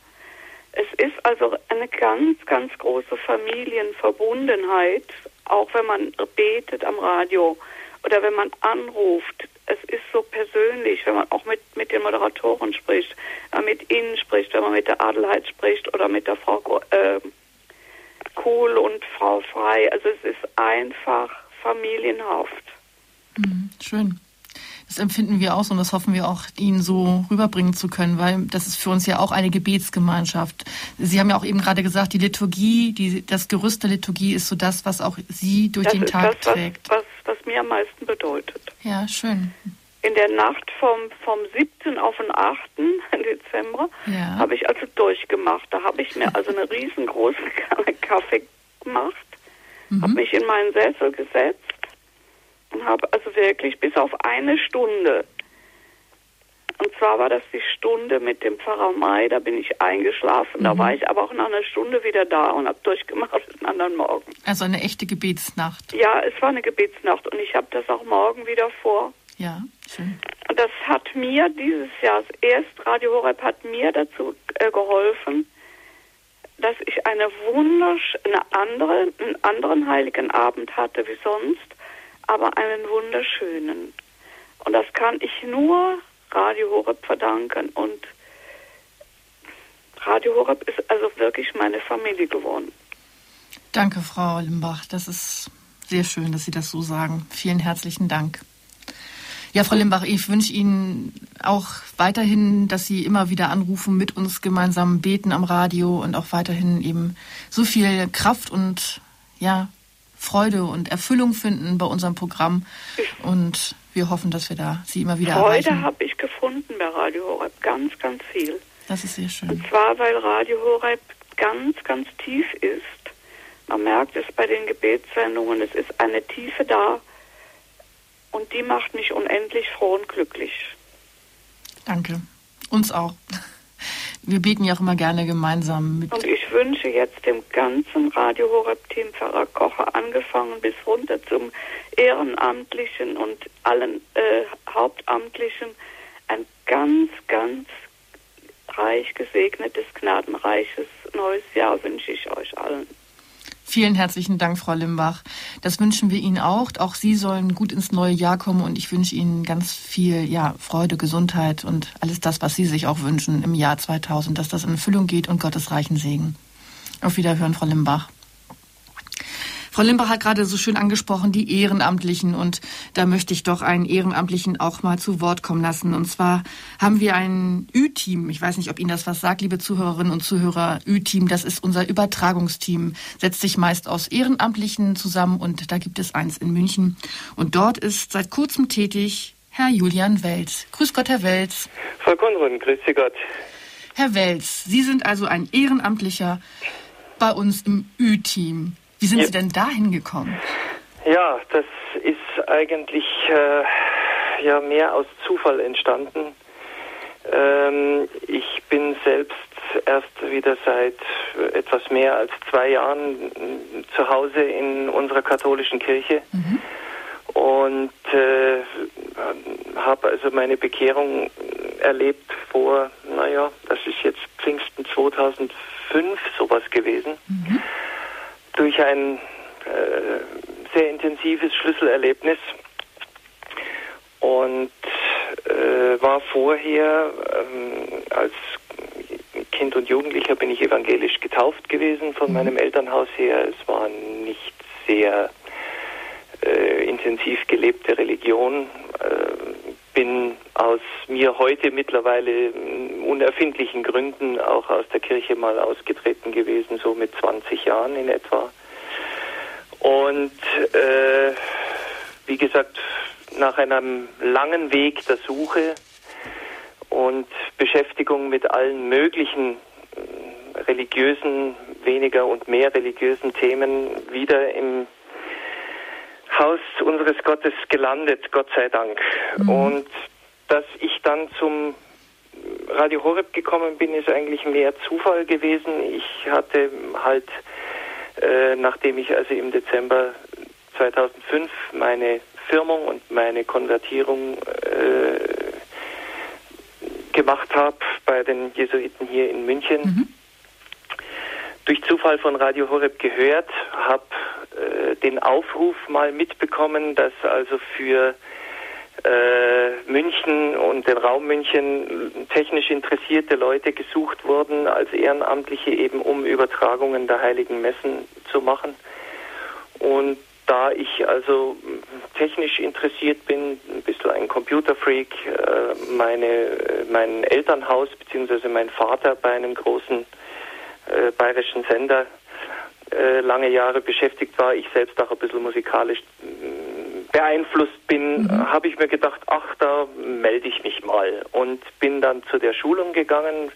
S5: Es ist also eine ganz, ganz große Familienverbundenheit, auch wenn man betet am Radio oder wenn man anruft, es ist so persönlich, wenn man auch mit, mit den Moderatoren spricht, wenn man mit ihnen spricht, wenn man mit der Adelheid spricht oder mit der Frau äh, Kuhl und Frau Frei. Also es ist einfach familienhaft.
S1: Mhm, schön. Das empfinden wir auch so und das hoffen wir auch, Ihnen so rüberbringen zu können, weil das ist für uns ja auch eine Gebetsgemeinschaft. Sie haben ja auch eben gerade gesagt, die Liturgie, die, das Gerüst der Liturgie ist so das, was auch Sie durch
S5: das
S1: den Tag
S5: das,
S1: trägt.
S5: Was, was, was mir am meisten bedeutet.
S1: Ja, schön.
S5: in der Nacht vom, vom 7. auf den 8. Dezember ja. habe ich also durchgemacht. Da habe ich mir also eine riesengroße Kanne Kaffee gemacht, mhm. habe mich in meinen Sessel gesetzt und habe also wirklich bis auf eine Stunde und zwar war das die Stunde mit dem Pfarrer Mai, da bin ich eingeschlafen. Mhm. Da war ich aber auch nach einer Stunde wieder da und habe durchgemacht den anderen Morgen.
S1: Also eine echte Gebetsnacht.
S5: Ja, es war eine Gebetsnacht und ich habe das auch morgen wieder vor.
S1: Ja, schön.
S5: Und das hat mir dieses Jahr, erst Radio Horeb hat mir dazu äh, geholfen, dass ich eine wundersch eine andere, einen anderen heiligen Abend hatte wie sonst, aber einen wunderschönen. Und das kann ich nur Radio Horeb verdanken und Radio Horeb ist also wirklich meine Familie geworden.
S1: Danke, Frau Limbach. Das ist sehr schön, dass Sie das so sagen. Vielen herzlichen Dank. Ja, Frau Limbach, ich wünsche Ihnen auch weiterhin, dass Sie immer wieder anrufen, mit uns gemeinsam beten am Radio und auch weiterhin eben so viel Kraft und ja, Freude und Erfüllung finden bei unserem Programm. Und wir hoffen, dass wir da Sie immer wieder
S5: Freude
S1: erreichen.
S5: habe ich gefunden bei Radio Horeb, ganz, ganz viel.
S1: Das ist sehr schön.
S5: Und zwar, weil Radio Horeb ganz, ganz tief ist. Man merkt es bei den Gebetssendungen, es ist eine Tiefe da und die macht mich unendlich froh und glücklich.
S1: Danke. Uns auch. Wir beten ja auch immer gerne gemeinsam mit.
S5: Und ich wünsche jetzt dem ganzen Radio Horeb-Team Pfarrer Kocher angefangen bis runter zum Ehrenamtlichen und allen äh, Hauptamtlichen ein ganz, ganz reich gesegnetes, gnadenreiches neues Jahr wünsche ich euch allen.
S1: Vielen herzlichen Dank, Frau Limbach. Das wünschen wir Ihnen auch. Auch Sie sollen gut ins neue Jahr kommen und ich wünsche Ihnen ganz viel ja, Freude, Gesundheit und alles das, was Sie sich auch wünschen im Jahr 2000, dass das in Erfüllung geht und Gottes reichen Segen. Auf Wiederhören, Frau Limbach. Frau Limbach hat gerade so schön angesprochen, die Ehrenamtlichen. Und da möchte ich doch einen Ehrenamtlichen auch mal zu Wort kommen lassen. Und zwar haben wir ein Ü-Team. Ich weiß nicht, ob Ihnen das was sagt, liebe Zuhörerinnen und Zuhörer. Ü-Team, das ist unser Übertragungsteam. Setzt sich meist aus Ehrenamtlichen zusammen. Und da gibt es eins in München. Und dort ist seit kurzem tätig Herr Julian Welz. Grüß Gott, Herr Welz.
S6: Frau Konrad, grüß Sie Gott.
S1: Herr Welz, Sie sind also ein Ehrenamtlicher bei uns im Ü-Team. Wie sind ja. Sie denn dahin gekommen?
S6: Ja, das ist eigentlich äh, ja mehr aus Zufall entstanden. Ähm, ich bin selbst erst wieder seit etwas mehr als zwei Jahren zu Hause in unserer katholischen Kirche mhm. und äh, habe also meine Bekehrung erlebt vor, naja, das ist jetzt Pfingsten 2005 sowas gewesen. Mhm durch ein äh, sehr intensives Schlüsselerlebnis und äh, war vorher ähm, als Kind und Jugendlicher bin ich evangelisch getauft gewesen von mhm. meinem Elternhaus her. Es war nicht sehr äh, intensiv gelebte Religion. Bin aus mir heute mittlerweile unerfindlichen Gründen auch aus der Kirche mal ausgetreten gewesen, so mit 20 Jahren in etwa. Und äh, wie gesagt, nach einem langen Weg der Suche und Beschäftigung mit allen möglichen äh, religiösen, weniger und mehr religiösen Themen wieder im Haus unseres Gottes gelandet, Gott sei Dank. Mhm. Und dass ich dann zum Radio Horeb gekommen bin, ist eigentlich mehr Zufall gewesen. Ich hatte halt, äh, nachdem ich also im Dezember 2005 meine Firmung und meine Konvertierung äh, gemacht habe bei den Jesuiten hier in München, mhm. Durch Zufall von Radio Horeb gehört, habe äh, den Aufruf mal mitbekommen, dass also für äh, München und den Raum München technisch interessierte Leute gesucht wurden als Ehrenamtliche eben um Übertragungen der heiligen Messen zu machen. Und da ich also technisch interessiert bin, ein bisschen ein Computerfreak, äh, meine, mein Elternhaus bzw. mein Vater bei einem großen äh, bayerischen Sender äh, lange Jahre beschäftigt war, ich selbst auch ein bisschen musikalisch beeinflusst bin, mhm. habe ich mir gedacht, ach, da melde ich mich mal und bin dann zu der Schulung gegangen,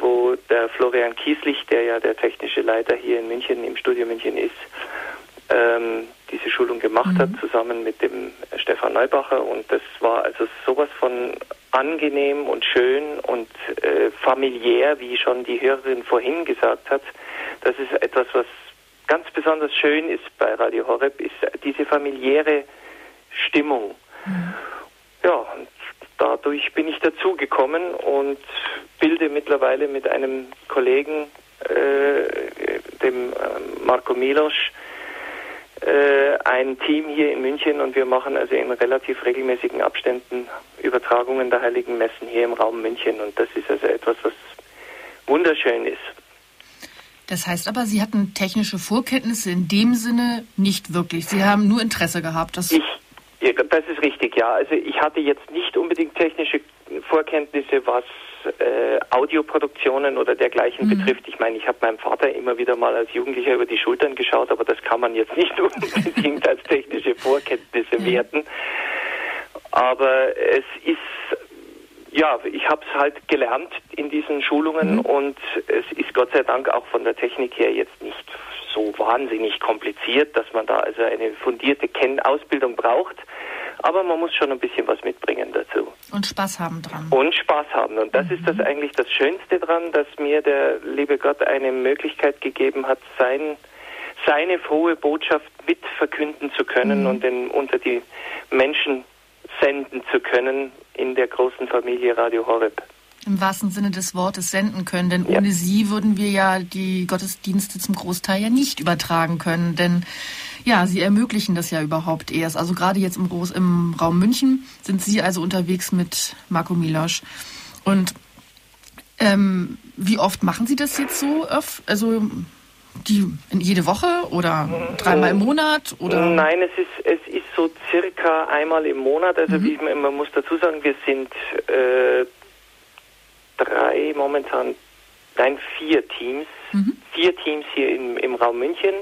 S6: wo der Florian Kieslich, der ja der technische Leiter hier in München im Studio München ist, ähm, diese Schulung gemacht mhm. hat, zusammen mit dem Stefan Neubacher. Und das war also sowas von angenehm und schön und äh, familiär, wie schon die Hörerin vorhin gesagt hat. Das ist etwas, was ganz besonders schön ist bei Radio Horeb, ist diese familiäre Stimmung. Mhm. Ja, und dadurch bin ich dazugekommen und bilde mittlerweile mit einem Kollegen, äh, dem äh, Marco Milosch, ein Team hier in München und wir machen also in relativ regelmäßigen Abständen Übertragungen der Heiligen Messen hier im Raum München und das ist also etwas, was wunderschön ist.
S1: Das heißt aber, Sie hatten technische Vorkenntnisse in dem Sinne nicht wirklich. Sie haben nur Interesse gehabt.
S6: Das ich, das ist richtig, ja. Also ich hatte jetzt nicht unbedingt technische Vorkenntnisse, was äh, Audioproduktionen oder dergleichen mhm. betrifft. Ich meine, ich habe meinem Vater immer wieder mal als Jugendlicher über die Schultern geschaut, aber das kann man jetzt nicht unbedingt als technische Vorkenntnisse mhm. werten. Aber es ist ja, ich habe es halt gelernt in diesen Schulungen mhm. und es ist Gott sei Dank auch von der Technik her jetzt nicht so wahnsinnig kompliziert, dass man da also eine fundierte Kennausbildung braucht. Aber man muss schon ein bisschen was mitbringen dazu.
S1: Und Spaß haben dran.
S6: Und Spaß haben. Und das mhm. ist das eigentlich das Schönste dran, dass mir der liebe Gott eine Möglichkeit gegeben hat, sein, seine frohe Botschaft mitverkünden zu können mhm. und den, unter die Menschen senden zu können in der großen Familie Radio Horeb
S1: im wahrsten Sinne des Wortes senden können. Denn ja. ohne sie würden wir ja die Gottesdienste zum Großteil ja nicht übertragen können. Denn ja, sie ermöglichen das ja überhaupt erst. Also gerade jetzt im, Groß im Raum München sind sie also unterwegs mit Marco Milosch. Und ähm, wie oft machen Sie das jetzt so? Also die jede Woche oder dreimal im Monat oder?
S6: Nein, es ist es ist so circa einmal im Monat. Also mhm. wie, man muss dazu sagen, wir sind äh, drei, momentan, nein, vier Teams, mhm. vier Teams hier im, im Raum München,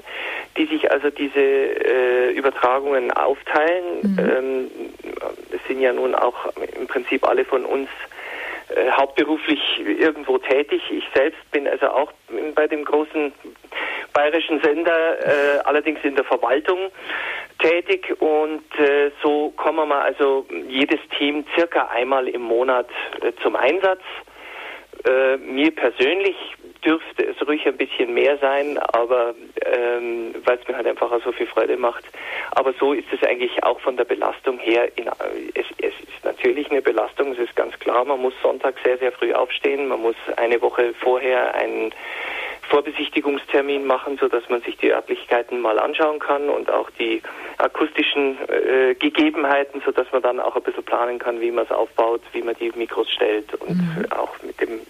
S6: die sich also diese äh, Übertragungen aufteilen. Mhm. Ähm, es sind ja nun auch im Prinzip alle von uns äh, hauptberuflich irgendwo tätig. Ich selbst bin also auch bei dem großen bayerischen Sender, äh, allerdings in der Verwaltung tätig und äh, so kommen wir also jedes Team circa einmal im Monat äh, zum Einsatz. Äh, mir persönlich dürfte es ruhig ein bisschen mehr sein, aber ähm, weil es mir halt einfach auch so viel Freude macht. Aber so ist es eigentlich auch von der Belastung her. In, es, es ist natürlich eine Belastung, es ist ganz klar. Man muss Sonntag sehr, sehr früh aufstehen. Man muss eine Woche vorher einen Vorbesichtigungstermin machen, so dass man sich die Örtlichkeiten mal anschauen kann und auch die akustischen äh, Gegebenheiten, so dass man dann auch ein bisschen planen kann, wie man es aufbaut, wie man die Mikros stellt und mhm. auch mit dem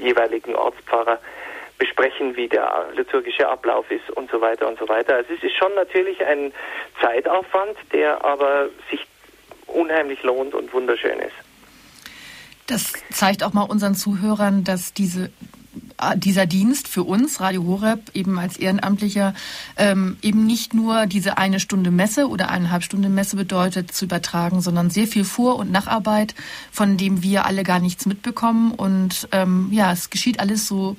S6: jeweiligen Ortspfarrer besprechen, wie der liturgische Ablauf ist und so weiter und so weiter. Also es ist schon natürlich ein Zeitaufwand, der aber sich unheimlich lohnt und wunderschön ist.
S1: Das zeigt auch mal unseren Zuhörern, dass diese dieser Dienst für uns, Radio Horeb, eben als Ehrenamtlicher, ähm, eben nicht nur diese eine Stunde Messe oder eineinhalb Stunde Messe bedeutet zu übertragen, sondern sehr viel Vor- und Nacharbeit, von dem wir alle gar nichts mitbekommen. Und ähm, ja, es geschieht alles so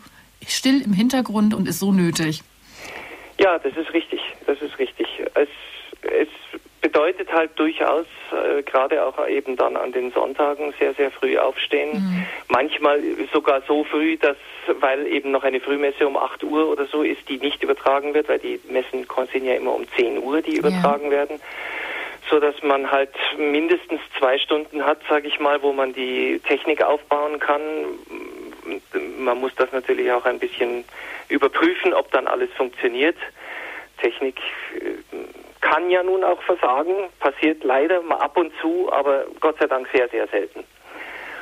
S1: still im Hintergrund und ist so nötig.
S6: Ja, das ist richtig. Das ist richtig. Es, es bedeutet halt durchaus, äh, gerade auch eben dann an den Sonntagen sehr, sehr früh aufstehen. Mhm. Manchmal sogar so früh, dass, weil eben noch eine Frühmesse um 8 Uhr oder so ist, die nicht übertragen wird, weil die Messen sind ja immer um 10 Uhr, die übertragen ja. werden so dass man halt mindestens zwei Stunden hat, sage ich mal, wo man die Technik aufbauen kann. Man muss das natürlich auch ein bisschen überprüfen, ob dann alles funktioniert. Technik äh, kann ja nun auch versagen, passiert leider mal ab und zu, aber Gott sei Dank sehr, sehr selten.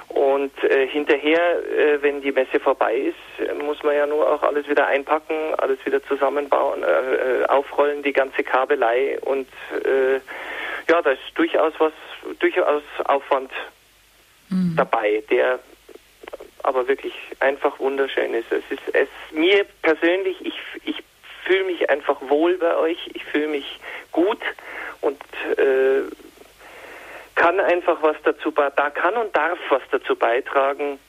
S6: Und äh, hinterher, äh, wenn die Messe vorbei ist, muss man ja nur auch alles wieder einpacken, alles wieder zusammenbauen, äh, äh aufrollen, die ganze Kabelei und äh, ja, da ist durchaus was, durchaus Aufwand mhm. dabei, der aber wirklich einfach wunderschön ist. Es ist es mir persönlich, ich, ich fühle mich einfach wohl bei euch, ich fühle mich gut und äh, kann einfach was dazu, da kann und darf was dazu beitragen,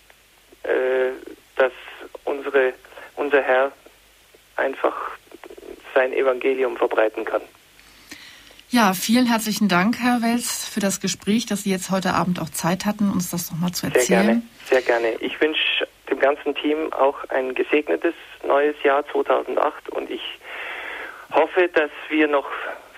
S6: äh, dass unsere, unser Herr einfach sein Evangelium verbreiten kann.
S1: Ja, vielen herzlichen Dank, Herr Wels, für das Gespräch, dass Sie jetzt heute Abend auch Zeit hatten, uns das nochmal zu erzählen.
S6: Sehr gerne, sehr gerne. Ich wünsche dem ganzen Team auch ein gesegnetes neues Jahr 2008 und ich hoffe, dass wir noch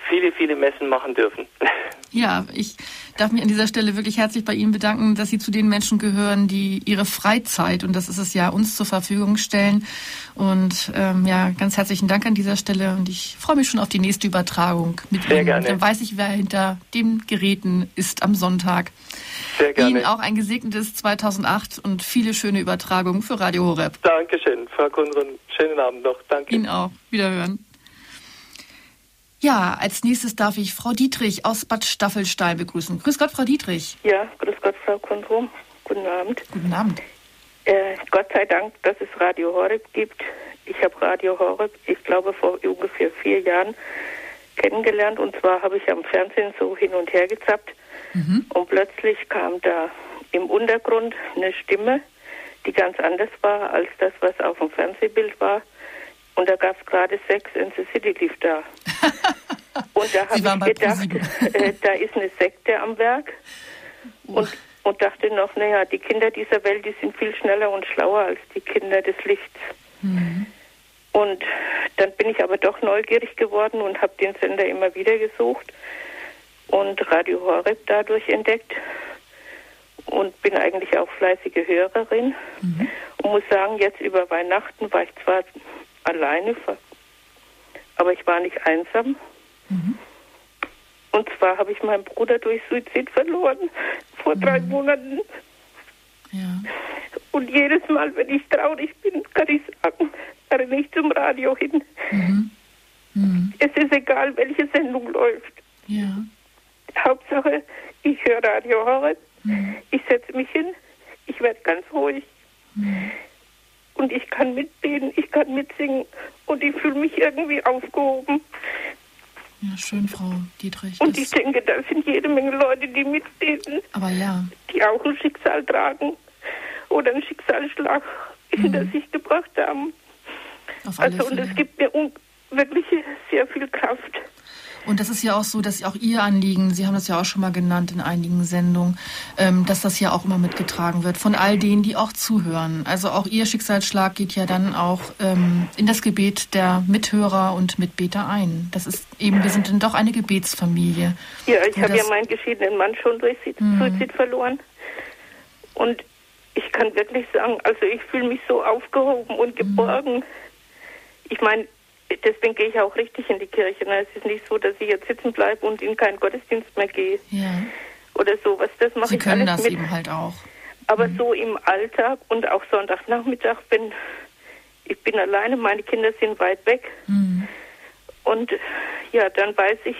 S6: viele, viele Messen machen dürfen.
S1: Ja, ich darf mich an dieser Stelle wirklich herzlich bei Ihnen bedanken, dass Sie zu den Menschen gehören, die ihre Freizeit, und das ist es ja, uns zur Verfügung stellen. Und ähm, ja, ganz herzlichen Dank an dieser Stelle und ich freue mich schon auf die nächste Übertragung mit
S6: Sehr
S1: Ihnen.
S6: Gerne.
S1: Dann weiß ich, wer hinter den Geräten ist am Sonntag.
S6: Sehr gerne.
S1: Ihnen auch ein gesegnetes 2008 und viele schöne Übertragungen für Radio Horeb.
S6: Dankeschön, Frau Kundrun. Schönen Abend noch. Danke.
S1: Ihnen auch. Wiederhören. Ja, als nächstes darf ich Frau Dietrich aus Bad Staffelstein begrüßen. Grüß Gott, Frau Dietrich.
S7: Ja, grüß Gott, Frau Kundrum. Guten Abend.
S1: Guten Abend.
S7: Äh, Gott sei Dank, dass es Radio Horeb gibt. Ich habe Radio Horeb, ich glaube, vor ungefähr vier Jahren kennengelernt. Und zwar habe ich am Fernsehen so hin und her gezappt. Mhm. Und plötzlich kam da im Untergrund eine Stimme, die ganz anders war als das, was auf dem Fernsehbild war. Und da gab es gerade Sex in the City lief da. und da habe ich gedacht, äh, da ist eine Sekte am Werk. Und, und dachte noch, naja, die Kinder dieser Welt, die sind viel schneller und schlauer als die Kinder des Lichts. Mhm. Und dann bin ich aber doch neugierig geworden und habe den Sender immer wieder gesucht und Radio Horeb dadurch entdeckt und bin eigentlich auch fleißige Hörerin mhm. und muss sagen, jetzt über Weihnachten war ich zwar alleine, aber ich war nicht einsam. Mhm. Und zwar habe ich meinen Bruder durch Suizid verloren vor mhm. drei Monaten. Ja. Und jedes Mal, wenn ich traurig bin, kann ich sagen, renne ich zum Radio hin. Mhm. Mhm. Es ist egal, welche Sendung läuft. Ja. Hauptsache, ich höre Radio Horeb, mhm. ich setze mich hin, ich werde ganz ruhig. Mhm und ich kann mitbeten, ich kann mitsingen und ich fühle mich irgendwie aufgehoben.
S1: Ja, schön, Frau Dietrich.
S7: Und ich denke, da sind jede Menge Leute, die mitbeten.
S1: Aber ja.
S7: Die auch ein Schicksal tragen oder einen Schicksalsschlag mhm. hinter sich gebracht haben.
S1: Auf alle
S7: also, und es gibt mir wirklich sehr viel Kraft.
S1: Und das ist ja auch so, dass auch Ihr Anliegen, Sie haben das ja auch schon mal genannt in einigen Sendungen, ähm, dass das ja auch immer mitgetragen wird von all denen, die auch zuhören. Also auch Ihr Schicksalsschlag geht ja dann auch ähm, in das Gebet der Mithörer und Mitbeter ein. Das ist eben, wir sind dann doch eine Gebetsfamilie.
S7: Ja, ich habe ja meinen geschiedenen Mann schon durch mhm. Suizid verloren. Und ich kann wirklich sagen, also ich fühle mich so aufgehoben und geborgen. Mhm. Ich meine, deswegen gehe ich auch richtig in die Kirche. Ne? Es ist nicht so, dass ich jetzt sitzen bleibe und in keinen Gottesdienst mehr gehe.
S1: Ja.
S7: Oder sowas. Das mache
S1: Sie
S7: ich
S1: können
S7: alles
S1: das
S7: mit.
S1: eben halt auch.
S7: Aber mhm. so im Alltag und auch Sonntagnachmittag bin ich bin alleine, meine Kinder sind weit weg. Mhm. Und ja, dann weiß ich,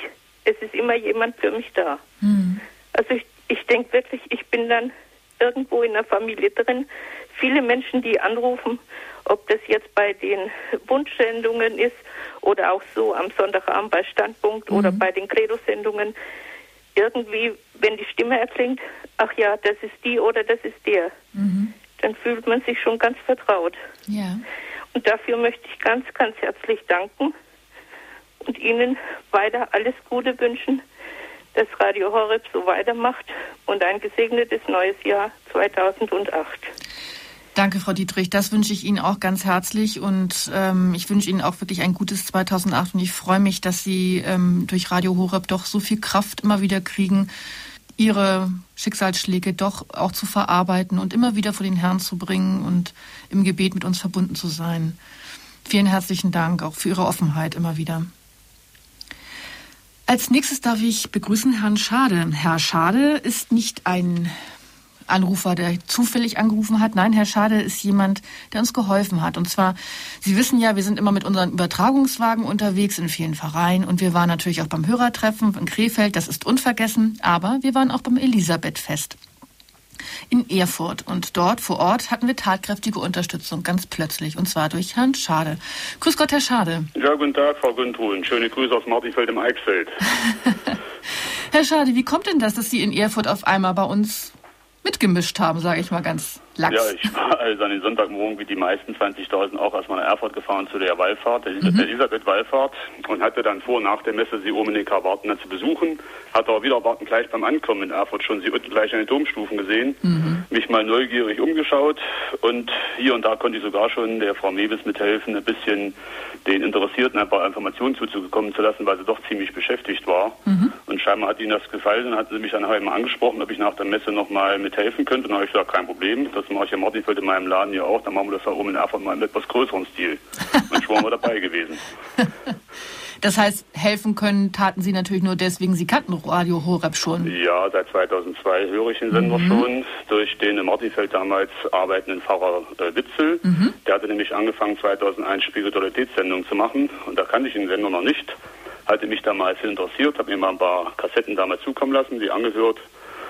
S7: es ist immer jemand für mich da. Mhm. Also ich, ich denke wirklich, ich bin dann irgendwo in der Familie drin. Viele Menschen, die anrufen ob das jetzt bei den Wunschsendungen ist oder auch so am Sonntagabend bei Standpunkt mhm. oder bei den Credo-Sendungen, irgendwie, wenn die Stimme erklingt, ach ja, das ist die oder das ist der, mhm. dann fühlt man sich schon ganz vertraut.
S1: Ja.
S7: Und dafür möchte ich ganz, ganz herzlich danken und Ihnen weiter alles Gute wünschen, dass Radio Horeb so weitermacht und ein gesegnetes neues Jahr 2008.
S1: Danke, Frau Dietrich. Das wünsche ich Ihnen auch ganz herzlich und ähm, ich wünsche Ihnen auch wirklich ein gutes 2008 und ich freue mich, dass Sie ähm, durch Radio Horeb doch so viel Kraft immer wieder kriegen, Ihre Schicksalsschläge doch auch zu verarbeiten und immer wieder vor den Herrn zu bringen und im Gebet mit uns verbunden zu sein. Vielen herzlichen Dank auch für Ihre Offenheit immer wieder. Als nächstes darf ich begrüßen Herrn Schade. Herr Schade ist nicht ein Anrufer, der zufällig angerufen hat. Nein, Herr Schade ist jemand, der uns geholfen hat. Und zwar, Sie wissen ja, wir sind immer mit unseren Übertragungswagen unterwegs in vielen Vereinen und wir waren natürlich auch beim Hörertreffen in Krefeld, das ist unvergessen, aber wir waren auch beim Elisabethfest in Erfurt. Und dort vor Ort hatten wir tatkräftige Unterstützung, ganz plötzlich, und zwar durch Herrn Schade. Grüß Gott, Herr Schade.
S8: Ja, guten Tag, Frau Gundrun. Schöne Grüße aus Martifeld im Eichsfeld.
S1: Herr Schade, wie kommt denn das, dass Sie in Erfurt auf einmal bei uns mitgemischt haben, sage ich mal ganz lax?
S8: Ja, ich war also an den Sonntagmorgen wie die meisten 20.000 auch erstmal nach Erfurt gefahren zu der Wallfahrt, der mhm. Elisabeth-Wallfahrt und hatte dann vor, nach der Messe sie oben in den Karwarten zu besuchen. Hatte aber wieder erwarten gleich beim Ankommen in Erfurt schon sie unten gleich an den Domstufen gesehen, mhm. mich mal neugierig umgeschaut und hier und da konnte ich sogar schon der Frau Mewes mithelfen, ein bisschen den Interessierten ein paar Informationen zuzukommen zu lassen, weil sie doch ziemlich beschäftigt war. Mhm. Und scheinbar hat ihnen das gefallen und hat sie mich dann einmal angesprochen, ob ich nach der Messe nochmal mithelfen könnte. Und dann habe ich gesagt, kein Problem, das mache ich ja Martinfeld in meinem Laden ja auch, dann machen wir das da oben in Erfurt mal in etwas größerem Stil. Und schon waren wir dabei gewesen.
S1: Das heißt, helfen können taten Sie natürlich nur deswegen, Sie kannten Radio Horeb schon.
S8: Ja, seit 2002 höre ich den Sender mhm. schon durch den in Martinfeld damals arbeitenden Pfarrer äh, Witzel. Mhm. Der hatte nämlich angefangen 2001 Spiritualitätssendungen zu machen und da kannte ich den Sender noch nicht. Hatte mich damals interessiert, habe mir mal ein paar Kassetten damals zukommen lassen, die angehört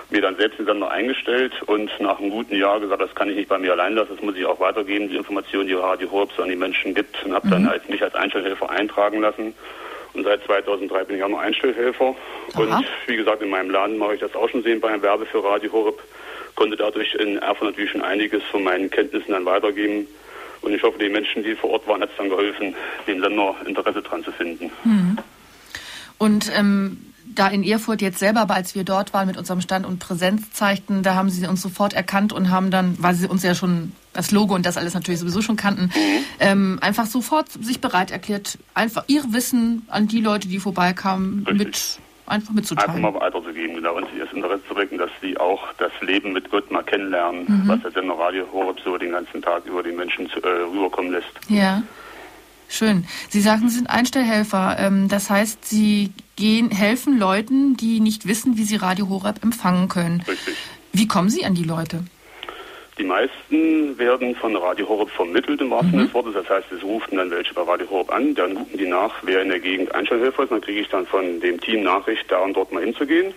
S8: mir dann selbst den Sender eingestellt und nach einem guten Jahr gesagt, das kann ich nicht bei mir allein lassen, das muss ich auch weitergeben, die Informationen, die Radio Horeb an die Menschen gibt und habe mhm. dann als, mich als Einstellhelfer eintragen lassen und seit 2003 bin ich auch noch Einstellhelfer. Aha. Und wie gesagt, in meinem Laden mache ich das auch schon sehen bei einem Werbe für Radio Horeb. Konnte dadurch in Erfurt natürlich schon einiges von meinen Kenntnissen dann weitergeben. Und ich hoffe, den Menschen, die vor Ort waren, hat es dann geholfen, dem Sender Interesse dran zu finden.
S1: Mhm. Und ähm, da in Erfurt jetzt selber, aber als wir dort waren mit unserem Stand und Präsenz zeigten, da haben sie uns sofort erkannt und haben dann, weil sie uns ja schon das Logo und das alles natürlich sowieso schon kannten, ähm, einfach sofort sich bereit erklärt, einfach ihr Wissen an die Leute, die vorbeikamen, mit einfach mitzuteilen.
S8: Einfach mal weiterzugeben, genau, und das Interesse zu wecken, dass sie auch das Leben mit Gott mal kennenlernen, mhm. was der Sender Radio Horeb so den ganzen Tag über die Menschen zu, äh, rüberkommen lässt.
S1: Ja. Schön. Sie sagen, Sie sind Einstellhelfer. Ähm, das heißt, Sie gehen, helfen Leuten, die nicht wissen, wie sie Radio Horeb empfangen können.
S8: Richtig.
S1: Wie kommen Sie an die Leute?
S8: Die meisten werden von Radio Horeb vermittelt im wahrsten mhm. des Wortes. Das heißt, es rufen dann welche bei Radio Horeb an, dann gucken die nach, wer in der Gegend Einstellhelfer ist. Dann kriege ich dann von dem Team Nachricht, da und dort mal hinzugehen.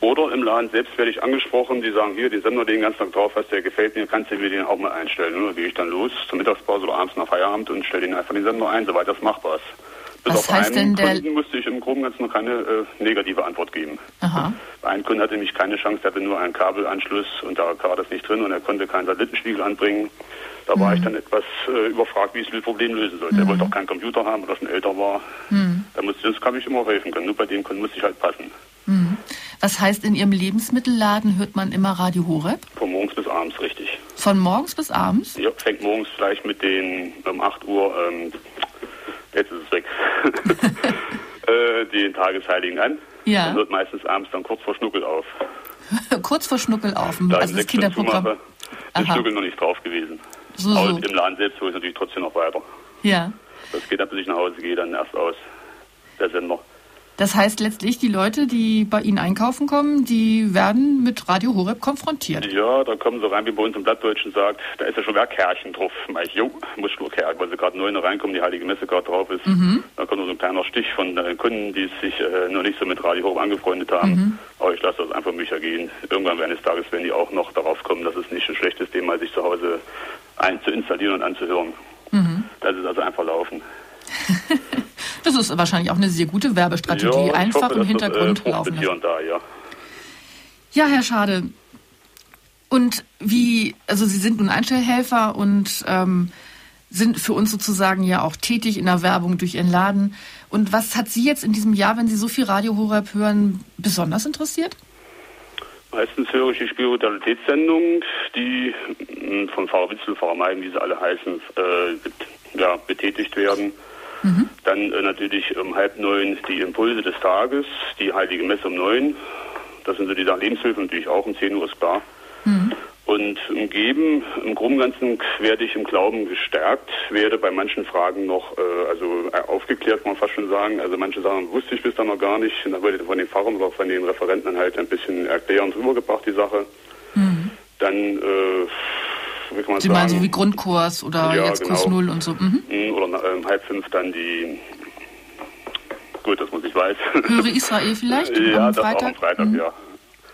S8: Oder im Laden selbst werde ich angesprochen, die sagen, hier, den Sender, den ganzen Tag drauf hast, der gefällt mir, kannst du mir den auch mal einstellen. Und dann gehe ich dann los zur Mittagspause oder abends nach Feierabend und stelle den einfach den Sender ein, soweit das machbar ist. Bis
S1: Was heißt denn der...
S8: Kunden musste ich im Groben Ganzen noch keine äh, negative Antwort geben. Aha. Ein Kunde hatte nämlich keine Chance, der hatte nur einen Kabelanschluss und da war das nicht drin und er konnte keinen Satellitenspiegel anbringen. Da mhm. war ich dann etwas äh, überfragt, wie ich das Problem lösen sollte. Mhm. Er wollte auch keinen Computer haben, weil er schon älter war. Mhm. Da musste, sonst kann ich immer helfen können. Nur bei dem Kunden musste ich halt passen.
S1: Mhm. Was heißt, in Ihrem Lebensmittelladen hört man immer Radio Horeb?
S8: Von morgens bis abends, richtig.
S1: Von morgens bis abends?
S8: Ja, fängt morgens vielleicht mit den um 8 Uhr, ähm, jetzt ist es weg, äh, den Tagesheiligen an. Ja. Und hört meistens abends dann kurz vor Schnuckel auf.
S1: kurz vor Schnuckel auf,
S8: da also das Kinderprogramm. Zumache, ist Schnuckel noch nicht drauf gewesen. So, so. Aber im Laden selbst höre ich natürlich trotzdem noch weiter.
S1: Ja.
S8: Das geht ab, bis ich nach Hause gehe, dann erst aus. Der Sender.
S1: Das heißt letztlich, die Leute, die bei Ihnen einkaufen kommen, die werden mit Radio Horeb konfrontiert.
S8: Ja, da kommen sie rein, wie bei uns im Blattdeutsch und sagt, da ist ja schon Werkkärchen drauf. Mach ich, jo, muss schon Kerch, weil sie gerade neu reinkommen, die Heilige Messe gerade drauf ist. Mhm. Da kommt so ein kleiner Stich von äh, Kunden, die sich äh, noch nicht so mit Radio Horeb angefreundet haben. Mhm. Aber ich lasse das einfach mich ergehen. Irgendwann eines Tages werden die auch noch darauf kommen, dass es nicht ein schlechtes Thema ist, sich zu Hause ein zu installieren und anzuhören. Mhm. Das ist also einfach laufen.
S1: Das ist wahrscheinlich auch eine sehr gute Werbestrategie. Ja, Einfach hoffe, im Hintergrund das, äh, laufen.
S8: Hier und da, ja.
S1: ja, Herr Schade. Und wie, also Sie sind nun Einstellhelfer und ähm, sind für uns sozusagen ja auch tätig in der Werbung durch Ihren Laden. Und was hat Sie jetzt in diesem Jahr, wenn Sie so viel Radio Horeb hören, besonders interessiert?
S8: Meistens höre ich die Spiritualitätssendungen, die hm, von Pfarrer Witzel, Pfarrer Maiden, wie sie alle heißen, äh, ja, betätigt werden. Mhm. Dann äh, natürlich um halb neun die Impulse des Tages, die Heilige Messe um neun. Das sind so die Lebenshilfe natürlich auch um zehn Uhr ist klar. Mhm. Und im Geben, im Groben Ganzen werde ich im Glauben gestärkt, werde bei manchen Fragen noch äh, also äh, aufgeklärt, kann man fast schon sagen. Also manche Sachen wusste ich bis dann noch gar nicht. Und dann wurde von den Pfarrern oder von den Referenten halt ein bisschen erklärend rübergebracht, die Sache. Mhm. Dann äh,
S1: wie kann man Sie sagen? meinen so wie Grundkurs oder ja, jetzt genau. Kurs Null und so? Mhm.
S8: mhm oder um halb fünf dann die, gut, dass man sich weiß.
S1: Höre Israel vielleicht?
S8: ja, am das Freitag? auch am Freitag, mhm. ja.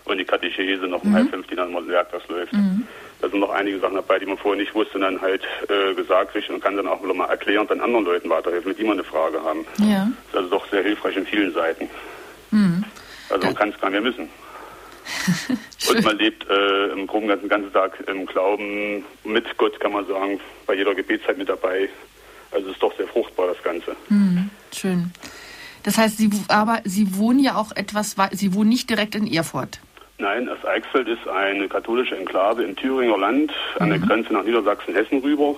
S8: Und die Katechese noch um mhm. halb fünf, die dann mal werktags läuft. Mhm. Da sind noch einige Sachen dabei, die man vorher nicht wusste und dann halt äh, gesagt kriegt und kann dann auch mal erklären dann anderen Leuten weiterhelfen, mit die man eine Frage haben. Ja. Das ist also doch sehr hilfreich in vielen Seiten. Mhm. Also man kann es gar nicht mehr missen. und man lebt äh, im Groben ganzen ganzen Tag im Glauben mit Gott, kann man sagen, bei jeder Gebetszeit mit dabei. Also ist doch sehr fruchtbar das Ganze.
S1: Mhm, schön. Das heißt, Sie, aber Sie wohnen ja auch etwas, Sie wohnen nicht direkt in Erfurt.
S8: Nein, das Eichsfeld ist eine katholische Enklave im Thüringer Land an der mhm. Grenze nach Niedersachsen-Hessen rüber.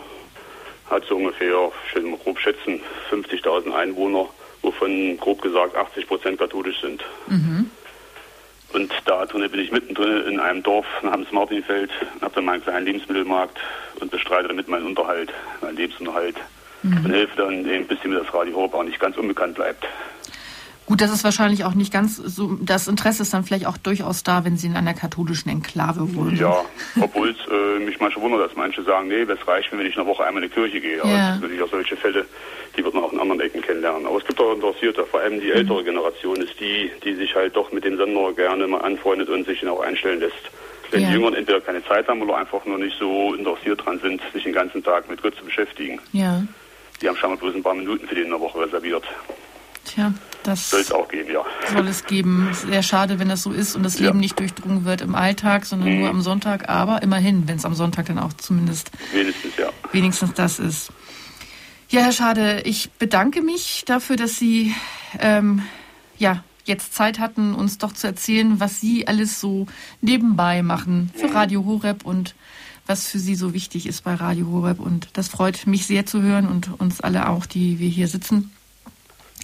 S8: Hat so ungefähr, ich will mal grob schätzen, 50.000 Einwohner, wovon grob gesagt 80 Prozent katholisch sind. Mhm. Und da drin bin ich mittendrin in einem Dorf namens Martinfeld, habe dann meinen kleinen Lebensmittelmarkt und bestreite damit meinen Unterhalt, meinen Lebensunterhalt. Mhm. Und helfe dann eben, bis mir das Radio auch nicht ganz unbekannt bleibt.
S1: Gut, das ist wahrscheinlich auch nicht ganz so. Das Interesse ist dann vielleicht auch durchaus da, wenn Sie in einer katholischen Enklave wohnen.
S8: Ja, obwohl es äh, mich manchmal wundert, dass manche sagen, nee, das reicht mir, wenn ich eine Woche einmal in die Kirche gehe. Aber ja. es natürlich auch solche Fälle, die wird man auch in anderen Ecken kennenlernen. Aber es gibt auch Interessierte, vor allem die ältere Generation ist die, die sich halt doch mit dem Sender gerne mal anfreundet und sich ihn auch einstellen lässt. Wenn ja. die Jüngeren entweder keine Zeit haben oder einfach nur nicht so interessiert dran sind, sich den ganzen Tag mit Gott zu beschäftigen.
S1: Ja.
S8: Die haben scheinbar bloß ein paar Minuten für die in der Woche reserviert.
S1: Tja, das
S8: soll es auch geben, ja.
S1: Soll es geben. Sehr schade, wenn das so ist und das Leben ja. nicht durchdrungen wird im Alltag, sondern mhm. nur am Sonntag. Aber immerhin, wenn es am Sonntag dann auch zumindest
S8: wenigstens, ja.
S1: wenigstens das ist. Ja, Herr Schade, ich bedanke mich dafür, dass Sie ähm, ja, jetzt Zeit hatten, uns doch zu erzählen, was Sie alles so nebenbei machen für mhm. Radio Horeb und was für Sie so wichtig ist bei Radio Horeb. Und das freut mich sehr zu hören und uns alle auch, die wir hier sitzen.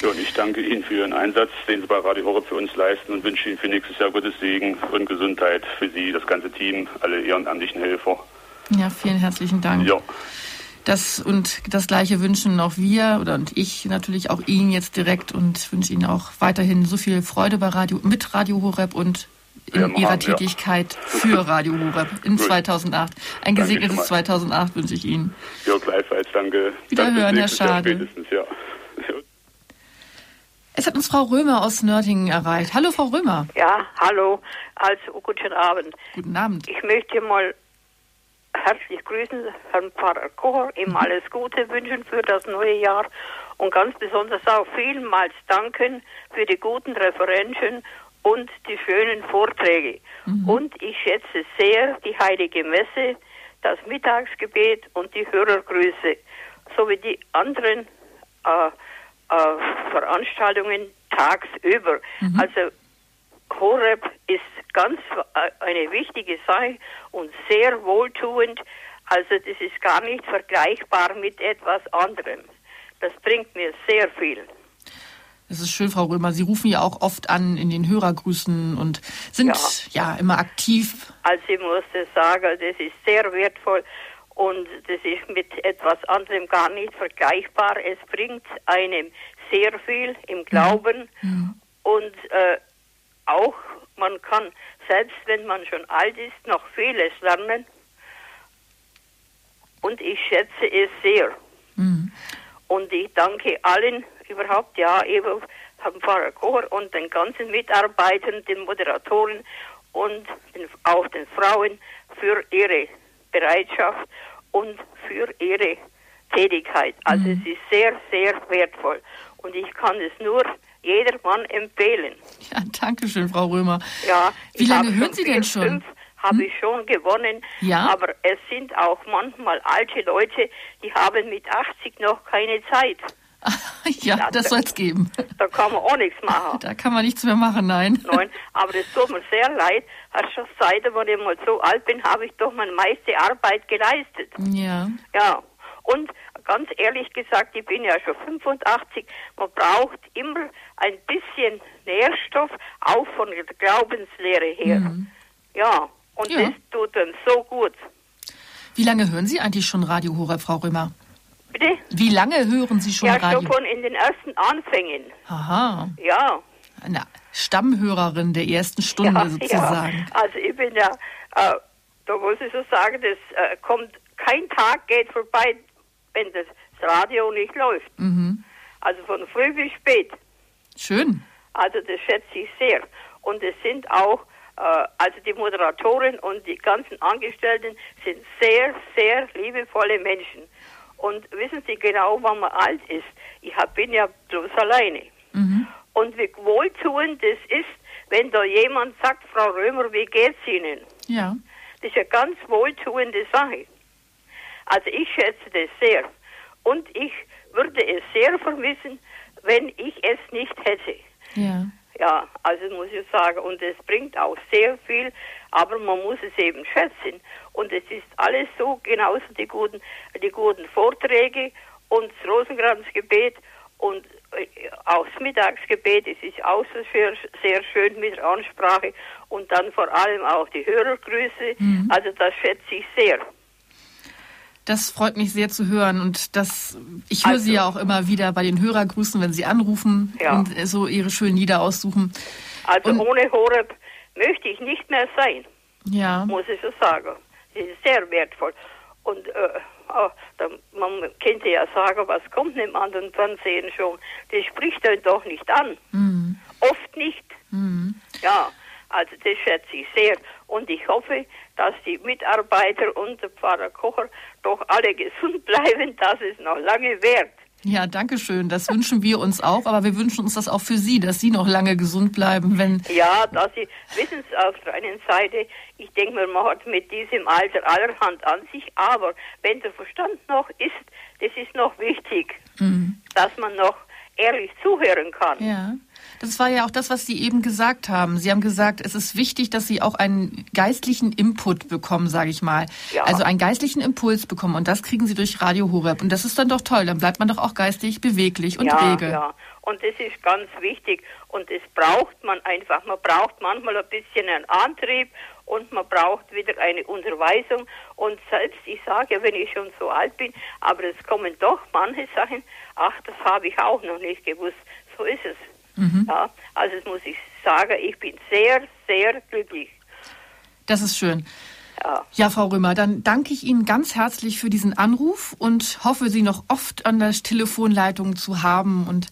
S8: Ja, und ich danke Ihnen für Ihren Einsatz, den Sie bei Radio Horeb für uns leisten und wünsche Ihnen für nächstes Jahr Gottes Segen und Gesundheit für Sie, das ganze Team, alle ehrenamtlichen Helfer.
S1: Ja, vielen herzlichen Dank. Ja. Das und das gleiche wünschen auch wir oder und ich natürlich auch Ihnen jetzt direkt und wünsche Ihnen auch weiterhin so viel Freude bei Radio mit Radio Horeb und in ja, Ihrer Tätigkeit ja. für Radio Horeb in 2008. Ein gesegnetes 2008 wünsche ich Ihnen.
S8: Ja, gleichfalls. Danke.
S1: Wiederhören, Herr Schade. Ja. Es hat uns Frau Römer aus Nördingen erreicht. Hallo, Frau Römer.
S9: Ja, hallo. Also, guten Abend.
S1: Guten Abend.
S9: Ich möchte mal herzlich grüßen, Herrn Pfarrer Kocher, ihm mhm. alles Gute wünschen für das neue Jahr und ganz besonders auch vielmals danken für die guten Referenzen und die schönen Vorträge. Mhm. Und ich schätze sehr die Heilige Messe, das Mittagsgebet und die Hörergrüße sowie die anderen äh, äh, Veranstaltungen tagsüber. Mhm. Also Horeb ist ganz äh, eine wichtige Sache und sehr wohltuend. Also das ist gar nicht vergleichbar mit etwas anderem. Das bringt mir sehr viel.
S1: Es ist schön, Frau Römer. Sie rufen ja auch oft an in den Hörergrüßen und sind ja, ja immer aktiv.
S9: Also ich muss sagen, das ist sehr wertvoll und das ist mit etwas anderem gar nicht vergleichbar. Es bringt einem sehr viel im Glauben mhm. und äh, auch man kann, selbst wenn man schon alt ist, noch vieles lernen. Und ich schätze es sehr. Mhm. Und ich danke allen überhaupt, ja, eben Herrn Pfarrer Kocher und den ganzen Mitarbeitern, den Moderatoren und den, auch den Frauen für ihre Bereitschaft und für ihre Tätigkeit. Also mhm. es ist sehr, sehr wertvoll. Und ich kann es nur jedermann empfehlen.
S1: Ja, danke schön, Frau Römer.
S9: Ja,
S1: Wie lange hören Sie denn schon? Fünf
S9: habe hm? ich schon gewonnen.
S1: Ja.
S9: Aber es sind auch manchmal alte Leute, die haben mit 80 noch keine Zeit.
S1: ja, ja, das soll es geben.
S9: Da kann man auch nichts machen.
S1: Da kann man nichts mehr machen, nein.
S9: Nein, aber das tut mir sehr leid. Schon seit ich mal so alt bin, habe ich doch meine meiste Arbeit geleistet.
S1: Ja.
S9: Ja. Und ganz ehrlich gesagt, ich bin ja schon 85, man braucht immer ein bisschen Nährstoff, auch von der Glaubenslehre her. Mhm. Ja, und ja. das tut dann so gut.
S1: Wie lange hören Sie eigentlich schon Radio Horeb, Frau Römer?
S9: Bitte?
S1: Wie lange hören Sie schon
S9: ja,
S1: Radio?
S9: Ja, schon in den ersten Anfängen.
S1: Aha.
S9: Ja.
S1: Eine Stammhörerin der ersten Stunde ja, sozusagen.
S9: Ja. Also ich bin ja, äh, da muss ich so sagen, das äh, kommt, kein Tag geht vorbei, wenn das Radio nicht läuft. Mhm. Also von früh bis spät.
S1: Schön.
S9: Also das schätze ich sehr. Und es sind auch, äh, also die Moderatoren und die ganzen Angestellten sind sehr, sehr liebevolle Menschen. Und wissen Sie genau, wann man alt ist? Ich hab, bin ja bloß alleine. Mhm. Und wie wohltuend es ist, wenn da jemand sagt, Frau Römer, wie geht's Ihnen?
S1: Ja.
S9: Das ist eine ganz wohltuende Sache. Also ich schätze das sehr. Und ich würde es sehr vermissen, wenn ich es nicht hätte.
S1: Ja.
S9: Ja, also muss ich sagen, und es bringt auch sehr viel, aber man muss es eben schätzen. Und es ist alles so, genauso die guten, die guten Vorträge und das Rosenkranzgebet und äh, auch das Mittagsgebet, es ist auch so sehr, sehr schön mit der Ansprache und dann vor allem auch die Hörergrüße. Mhm. Also das schätze ich sehr.
S1: Das freut mich sehr zu hören und das, ich höre also, Sie ja auch immer wieder bei den Hörergrüßen, wenn Sie anrufen ja. und so Ihre schönen Lieder aussuchen.
S9: Also und, ohne Horeb möchte ich nicht mehr sein.
S1: Ja.
S9: Muss ich so sagen. Das ist sehr wertvoll. Und äh, oh, man könnte ja sagen, was kommt dem anderen Fernsehen schon? Das spricht einen doch nicht an.
S1: Mhm.
S9: Oft nicht.
S1: Mhm.
S9: Ja, also das schätze ich sehr. Und ich hoffe, dass die Mitarbeiter und der Pfarrer Kocher doch alle gesund bleiben, dass es noch lange währt.
S1: Ja, danke schön. Das wünschen wir uns auch, aber wir wünschen uns das auch für Sie, dass Sie noch lange gesund bleiben, wenn.
S9: Ja, dass Sie wissen es auf der einen Seite, ich denke man hat mit diesem Alter allerhand an sich, aber wenn der Verstand noch ist, das ist noch wichtig,
S1: mhm.
S9: dass man noch ehrlich zuhören kann.
S1: Ja. Das war ja auch das, was Sie eben gesagt haben. Sie haben gesagt, es ist wichtig, dass Sie auch einen geistlichen Input bekommen, sage ich mal. Ja. Also einen geistlichen Impuls bekommen. Und das kriegen Sie durch Radio Horeb. Und das ist dann doch toll. Dann bleibt man doch auch geistig beweglich und
S9: ja,
S1: rege.
S9: Ja, und das ist ganz wichtig. Und das braucht man einfach. Man braucht manchmal ein bisschen einen Antrieb und man braucht wieder eine Unterweisung. Und selbst, ich sage, wenn ich schon so alt bin, aber es kommen doch manche Sachen, ach, das habe ich auch noch nicht gewusst. So ist es.
S1: Mhm.
S9: Ja, also das muss ich sagen, ich bin sehr, sehr glücklich.
S1: Das ist schön.
S9: Ja.
S1: ja, Frau Römer, dann danke ich Ihnen ganz herzlich für diesen Anruf und hoffe, Sie noch oft an der Telefonleitung zu haben und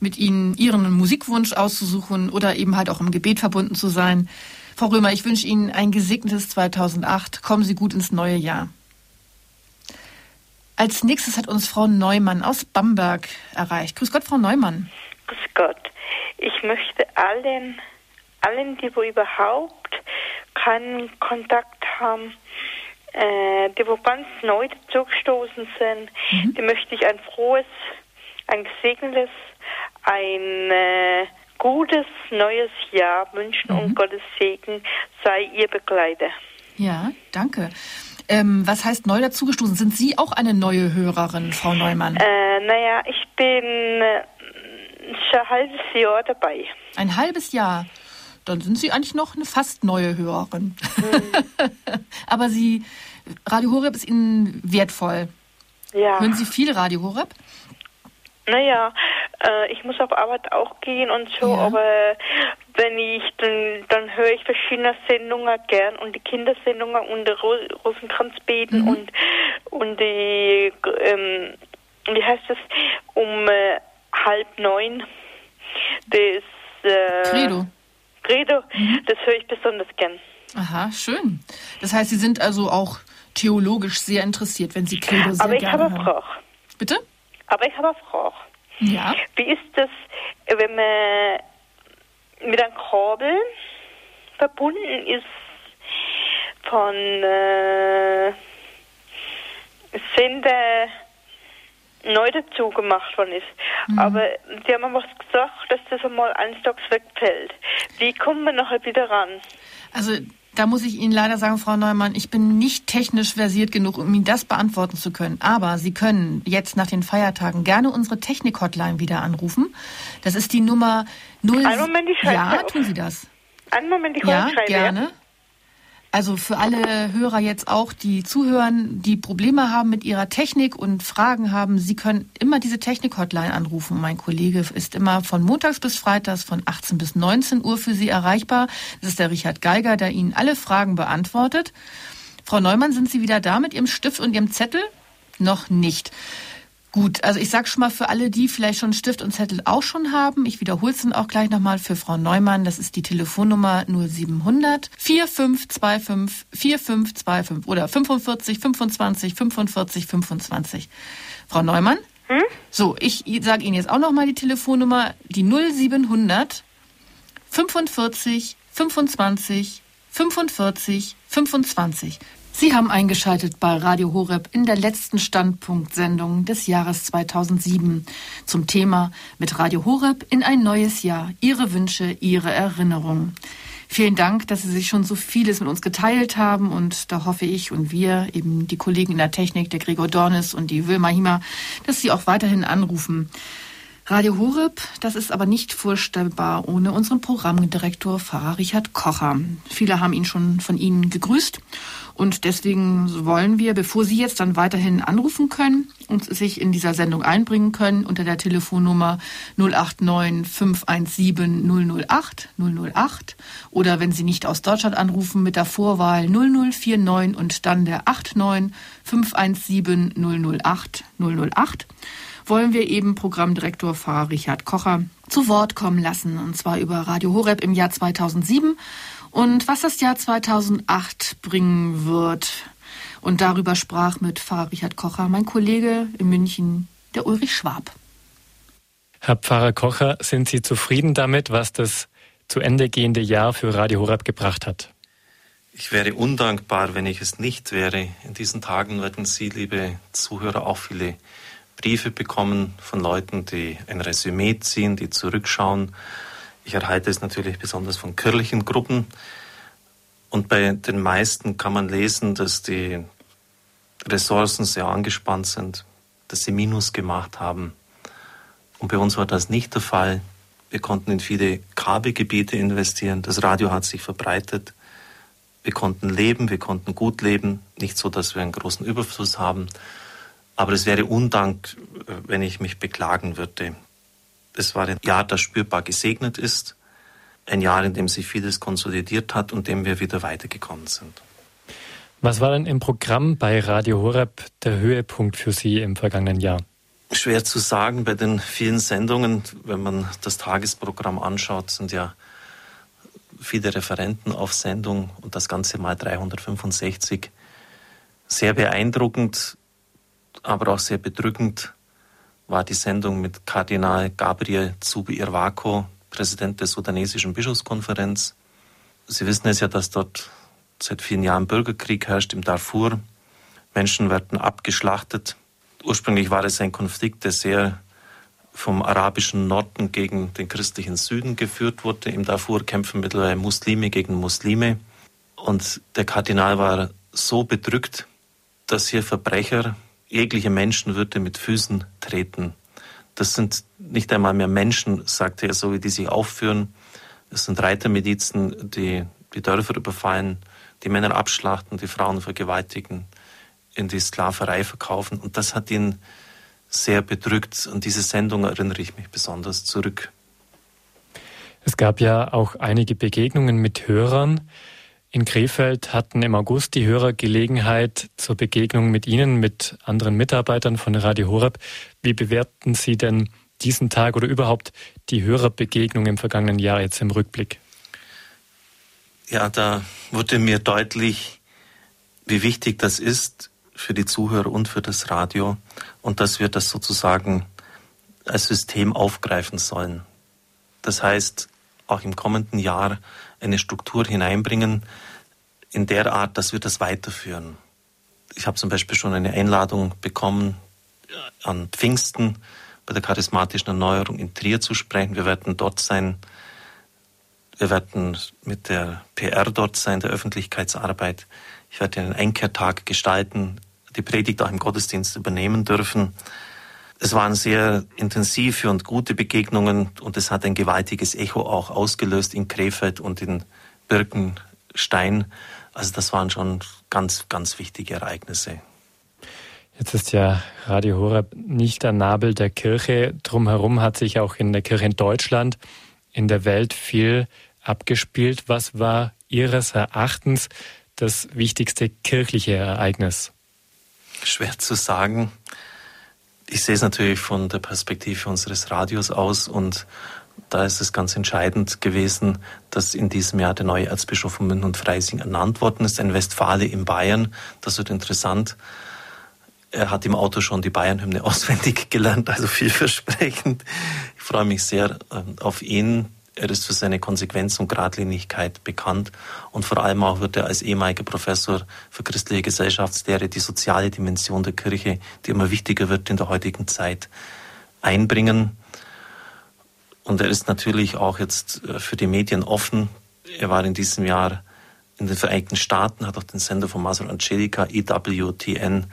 S1: mit Ihnen Ihren Musikwunsch auszusuchen oder eben halt auch im Gebet verbunden zu sein. Frau Römer, ich wünsche Ihnen ein gesegnetes 2008. Kommen Sie gut ins neue Jahr. Als nächstes hat uns Frau Neumann aus Bamberg erreicht. Grüß Gott, Frau Neumann.
S10: Grüß Gott. Ich möchte allen, allen, die wo überhaupt keinen Kontakt haben, äh, die wo ganz neu dazugestoßen sind, mhm. die möchte ich ein frohes, ein gesegnetes, ein äh, gutes neues Jahr wünschen mhm. und Gottes Segen sei ihr Begleiter.
S1: Ja, danke. Ähm, was heißt neu dazugestoßen? Sind Sie auch eine neue Hörerin, Frau Neumann?
S10: Äh, naja, ich bin ein halbes Jahr dabei.
S1: Ein halbes Jahr? Dann sind Sie eigentlich noch eine fast neue Hörerin. Mhm. Aber Sie, Radio Horeb ist Ihnen wertvoll.
S10: Ja.
S1: Hören Sie viel Radio Horeb?
S10: Naja, äh, ich muss auf Arbeit auch gehen und so, ja. aber wenn ich, dann, dann höre ich verschiedene Sendungen gern und die Kindersendungen und die Rosenkranzbeten mhm. und, und die, ähm, wie heißt das, um äh, halb neun. Das äh,
S1: Credo.
S10: Credo, mhm. das höre ich besonders gern.
S1: Aha, schön. Das heißt, Sie sind also auch theologisch sehr interessiert, wenn Sie Credo sehr
S10: Aber ich
S1: gerne
S10: habe eine Frage.
S1: Bitte?
S10: Aber ich habe eine Frage.
S1: Ja.
S10: Wie ist das, wenn man mit einem Kabel verbunden ist von äh, Sender neu dazu gemacht worden ist. Mhm. Aber sie haben was gesagt, dass das einmal eines Tages wegfällt. Wie kommen wir nachher wieder ran?
S1: Also da muss ich Ihnen leider sagen, Frau Neumann, ich bin nicht technisch versiert genug, um Ihnen das beantworten zu können. Aber Sie können jetzt nach den Feiertagen gerne unsere Technik-Hotline wieder anrufen. Das ist die Nummer 0...
S10: Einen Moment, ich
S1: Ja, tun Sie das.
S10: Einen Moment, ich
S1: Ja, gerne. Also für alle Hörer jetzt auch, die zuhören, die Probleme haben mit ihrer Technik und Fragen haben, Sie können immer diese Technik-Hotline anrufen. Mein Kollege ist immer von Montags bis Freitags von 18 bis 19 Uhr für Sie erreichbar. Das ist der Richard Geiger, der Ihnen alle Fragen beantwortet. Frau Neumann, sind Sie wieder da mit Ihrem Stift und Ihrem Zettel? Noch nicht. Gut, also ich sage schon mal für alle, die vielleicht schon Stift und Zettel auch schon haben, ich wiederhole es dann auch gleich nochmal für Frau Neumann, das ist die Telefonnummer 0700 4525 4525 oder 45 25 45 25. Frau Neumann,
S10: hm?
S1: So, ich sage Ihnen jetzt auch noch mal die Telefonnummer, die 0700 45 25 45 25. Sie haben eingeschaltet bei Radio Horeb in der letzten Standpunktsendung des Jahres 2007 zum Thema mit Radio Horeb in ein neues Jahr. Ihre Wünsche, Ihre Erinnerungen. Vielen Dank, dass Sie sich schon so vieles mit uns geteilt haben und da hoffe ich und wir, eben die Kollegen in der Technik, der Gregor Dornis und die Wilma Hima, dass Sie auch weiterhin anrufen. Radio Horeb, das ist aber nicht vorstellbar ohne unseren Programmdirektor Pfarrer Richard Kocher. Viele haben ihn schon von Ihnen gegrüßt. Und deswegen wollen wir, bevor Sie jetzt dann weiterhin anrufen können und sich in dieser Sendung einbringen können, unter der Telefonnummer 089 517 008 008 oder wenn Sie nicht aus Deutschland anrufen mit der Vorwahl 0049 und dann der 89 517 008 008 wollen wir eben Programmdirektor Pfarrer Richard Kocher zu Wort kommen lassen, und zwar über Radio Horeb im Jahr 2007 und was das Jahr 2008 bringen wird. Und darüber sprach mit Pfarrer Richard Kocher mein Kollege in München, der Ulrich Schwab.
S11: Herr Pfarrer Kocher, sind Sie zufrieden damit, was das zu Ende gehende Jahr für Radio Horeb gebracht hat?
S12: Ich wäre undankbar, wenn ich es nicht wäre. In diesen Tagen werden Sie, liebe Zuhörer, auch viele Briefe bekommen von Leuten, die ein Resümee ziehen, die zurückschauen ich erhalte es natürlich besonders von kirchlichen Gruppen. Und bei den meisten kann man lesen, dass die Ressourcen sehr angespannt sind, dass sie Minus gemacht haben. Und bei uns war das nicht der Fall. Wir konnten in viele Kabelgebiete investieren. Das Radio hat sich verbreitet. Wir konnten leben, wir konnten gut leben. Nicht so, dass wir einen großen Überfluss haben. Aber es wäre Undank, wenn ich mich beklagen würde. Es war ein Jahr, das spürbar gesegnet ist, ein Jahr, in dem sich vieles konsolidiert hat und dem wir wieder weitergekommen sind.
S11: Was war denn im Programm bei Radio Horeb der Höhepunkt für Sie im vergangenen Jahr?
S12: Schwer zu sagen bei den vielen Sendungen. Wenn man das Tagesprogramm anschaut, sind ja viele Referenten auf Sendung und das Ganze mal 365. Sehr beeindruckend, aber auch sehr bedrückend war die Sendung mit Kardinal Gabriel Zubi Irwako, Präsident der sudanesischen Bischofskonferenz. Sie wissen es ja, dass dort seit vielen Jahren Bürgerkrieg herrscht im Darfur. Menschen werden abgeschlachtet. Ursprünglich war es ein Konflikt, der sehr vom arabischen Norden gegen den christlichen Süden geführt wurde. Im Darfur kämpfen mittlerweile Muslime gegen Muslime. Und der Kardinal war so bedrückt, dass hier Verbrecher jegliche Menschenwürde mit Füßen treten. Das sind nicht einmal mehr Menschen, sagte er, so wie die sich aufführen. Es sind Reitermilizen, die die Dörfer überfallen, die Männer abschlachten, die Frauen vergewaltigen, in die Sklaverei verkaufen. Und das hat ihn sehr bedrückt. An diese Sendung erinnere ich mich besonders zurück.
S11: Es gab ja auch einige Begegnungen mit Hörern. In Krefeld hatten im August die Hörer Gelegenheit zur Begegnung mit Ihnen, mit anderen Mitarbeitern von Radio Horeb. Wie bewerten Sie denn diesen Tag oder überhaupt die Hörerbegegnung im vergangenen Jahr jetzt im Rückblick?
S12: Ja, da wurde mir deutlich, wie wichtig das ist für die Zuhörer und für das Radio und dass wir das sozusagen als System aufgreifen sollen. Das heißt, auch im kommenden Jahr eine Struktur hineinbringen, in der Art, dass wir das weiterführen. Ich habe zum Beispiel schon eine Einladung bekommen, an Pfingsten bei der charismatischen Erneuerung in Trier zu sprechen. Wir werden dort sein. Wir werden mit der PR dort sein, der Öffentlichkeitsarbeit. Ich werde einen Einkehrtag gestalten, die Predigt auch im Gottesdienst übernehmen dürfen. Es waren sehr intensive und gute Begegnungen und es hat ein gewaltiges Echo auch ausgelöst in Krefeld und in Birkenstein. Also das waren schon ganz, ganz wichtige Ereignisse.
S11: Jetzt ist ja Radio Horeb nicht der Nabel der Kirche. Drumherum hat sich auch in der Kirche in Deutschland, in der Welt viel abgespielt. Was war Ihres Erachtens das wichtigste kirchliche Ereignis?
S12: Schwer zu sagen. Ich sehe es natürlich von der Perspektive unseres Radios aus und da ist es ganz entscheidend gewesen, dass in diesem Jahr der neue Erzbischof von München und Freising ernannt worden ist, ein Westfale in Bayern. Das wird interessant. Er hat im Auto schon die Bayern-Hymne auswendig gelernt, also vielversprechend. Ich freue mich sehr ähm, auf ihn. Er ist für seine Konsequenz und Gradlinigkeit bekannt und vor allem auch wird er als ehemaliger Professor für christliche Gesellschaftslehre die soziale Dimension der Kirche, die immer wichtiger wird in der heutigen Zeit, einbringen. Und er ist natürlich auch jetzt äh, für die Medien offen. Er war in diesem Jahr in den Vereinigten Staaten, hat auch den Sender von Masur Angelica, EWTN,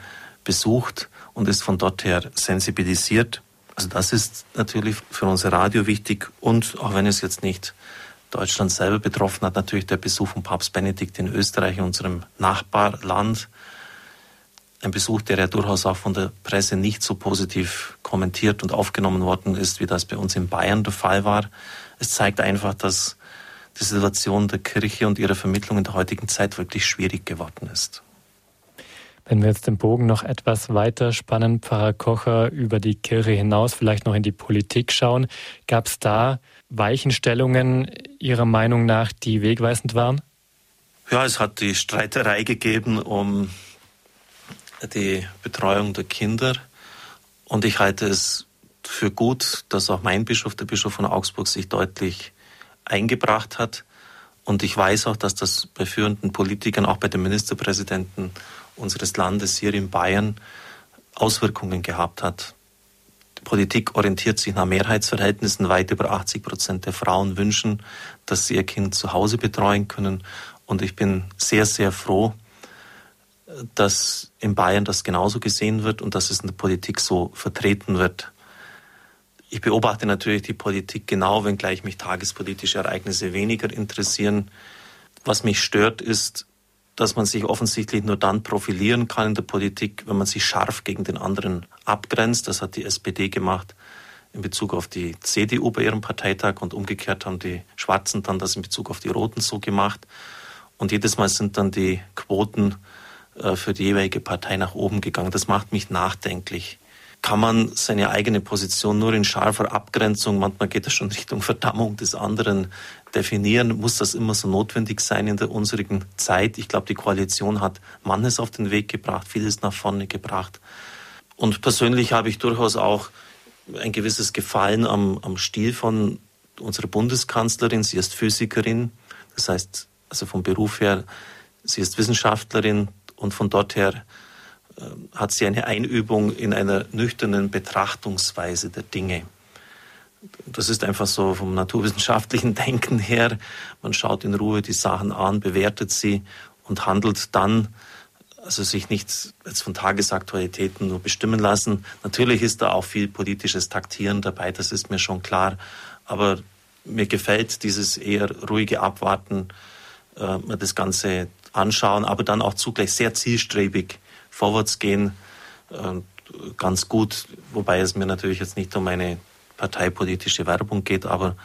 S12: besucht und ist von dort her sensibilisiert. Also das ist natürlich für unser Radio wichtig und auch wenn es jetzt nicht Deutschland selber betroffen hat, natürlich der Besuch von Papst Benedikt in Österreich, unserem Nachbarland. Ein Besuch, der ja durchaus auch von der Presse nicht so positiv kommentiert und aufgenommen worden ist, wie das bei uns in Bayern der Fall war. Es zeigt einfach, dass die Situation der Kirche und ihrer Vermittlung in der heutigen Zeit wirklich schwierig geworden ist.
S11: Wenn wir jetzt den Bogen noch etwas weiter spannen, Pfarrer Kocher, über die Kirche hinaus, vielleicht noch in die Politik schauen, gab es da Weichenstellungen Ihrer Meinung nach, die wegweisend waren?
S12: Ja, es hat die Streiterei gegeben um die Betreuung der Kinder. Und ich halte es für gut, dass auch mein Bischof, der Bischof von Augsburg, sich deutlich eingebracht hat. Und ich weiß auch, dass das bei führenden Politikern, auch bei den Ministerpräsidenten unseres Landes hier in Bayern Auswirkungen gehabt hat. Die Politik orientiert sich nach Mehrheitsverhältnissen. Weit über 80 Prozent der Frauen wünschen, dass sie ihr Kind zu Hause betreuen können. Und ich bin sehr, sehr froh, dass in Bayern das genauso gesehen wird und dass es in der Politik so vertreten wird. Ich beobachte natürlich die Politik genau, wenngleich mich tagespolitische Ereignisse weniger interessieren. Was mich stört, ist, dass man sich offensichtlich nur dann profilieren kann in der Politik, wenn man sich scharf gegen den anderen abgrenzt. Das hat die SPD gemacht in Bezug auf die CDU bei ihrem Parteitag und umgekehrt haben die Schwarzen dann das in Bezug auf die Roten so gemacht. Und jedes Mal sind dann die Quoten für die jeweilige Partei nach oben gegangen. Das macht mich nachdenklich kann man seine eigene Position nur in scharfer Abgrenzung, manchmal geht das schon Richtung Verdammung des anderen, definieren. Muss das immer so notwendig sein in der unsrigen Zeit? Ich glaube, die Koalition hat manches auf den Weg gebracht, vieles nach vorne gebracht. Und persönlich habe ich durchaus auch ein gewisses Gefallen am, am Stil von unserer Bundeskanzlerin. Sie ist Physikerin, das heißt, also vom Beruf her, sie ist Wissenschaftlerin und von dort her ähm, hat sie eine Einübung in einer nüchternen Betrachtungsweise der Dinge. Das ist einfach so vom naturwissenschaftlichen Denken her. Man schaut in Ruhe die Sachen an, bewertet sie und handelt dann, also sich nicht jetzt von Tagesaktualitäten nur bestimmen lassen. Natürlich ist da auch viel politisches Taktieren dabei, das ist mir schon klar. Aber mir gefällt dieses eher ruhige Abwarten, äh, das Ganze anschauen, aber dann auch zugleich sehr zielstrebig vorwärts gehen, ganz gut, wobei es mir natürlich jetzt nicht um eine parteipolitische Werbung geht, aber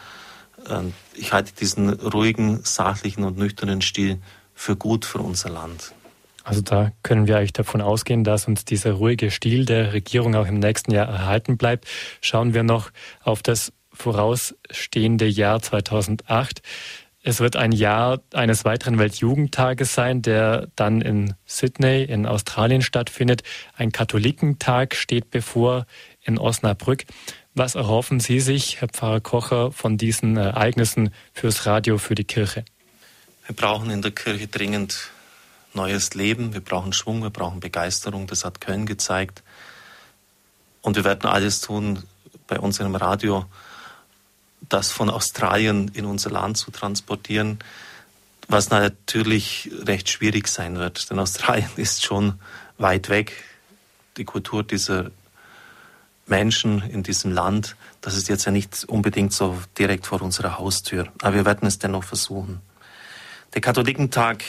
S12: äh, ich halte diesen ruhigen, sachlichen und nüchternen Stil für gut für unser Land.
S11: Also da können wir eigentlich davon ausgehen, dass uns dieser ruhige Stil der Regierung auch im nächsten Jahr erhalten bleibt. Schauen wir noch auf das vorausstehende Jahr 2008. Es wird ein Jahr eines weiteren Weltjugendtages sein, der dann in Sydney in Australien stattfindet. Ein Katholikentag steht bevor in Osnabrück. Was erhoffen Sie sich, Herr Pfarrer Kocher, von diesen Ereignissen fürs Radio, für die Kirche?
S12: Wir brauchen in der Kirche dringend neues Leben, wir brauchen Schwung, wir brauchen Begeisterung, das hat Köln gezeigt. Und wir werden alles tun bei unserem Radio, das von Australien in unser Land zu transportieren, was natürlich recht schwierig sein wird. Denn Australien ist schon weit weg. Die Kultur dieser Menschen in diesem Land, das ist jetzt ja nicht unbedingt so direkt vor unserer Haustür. Aber wir werden es dennoch versuchen. Der Katholikentag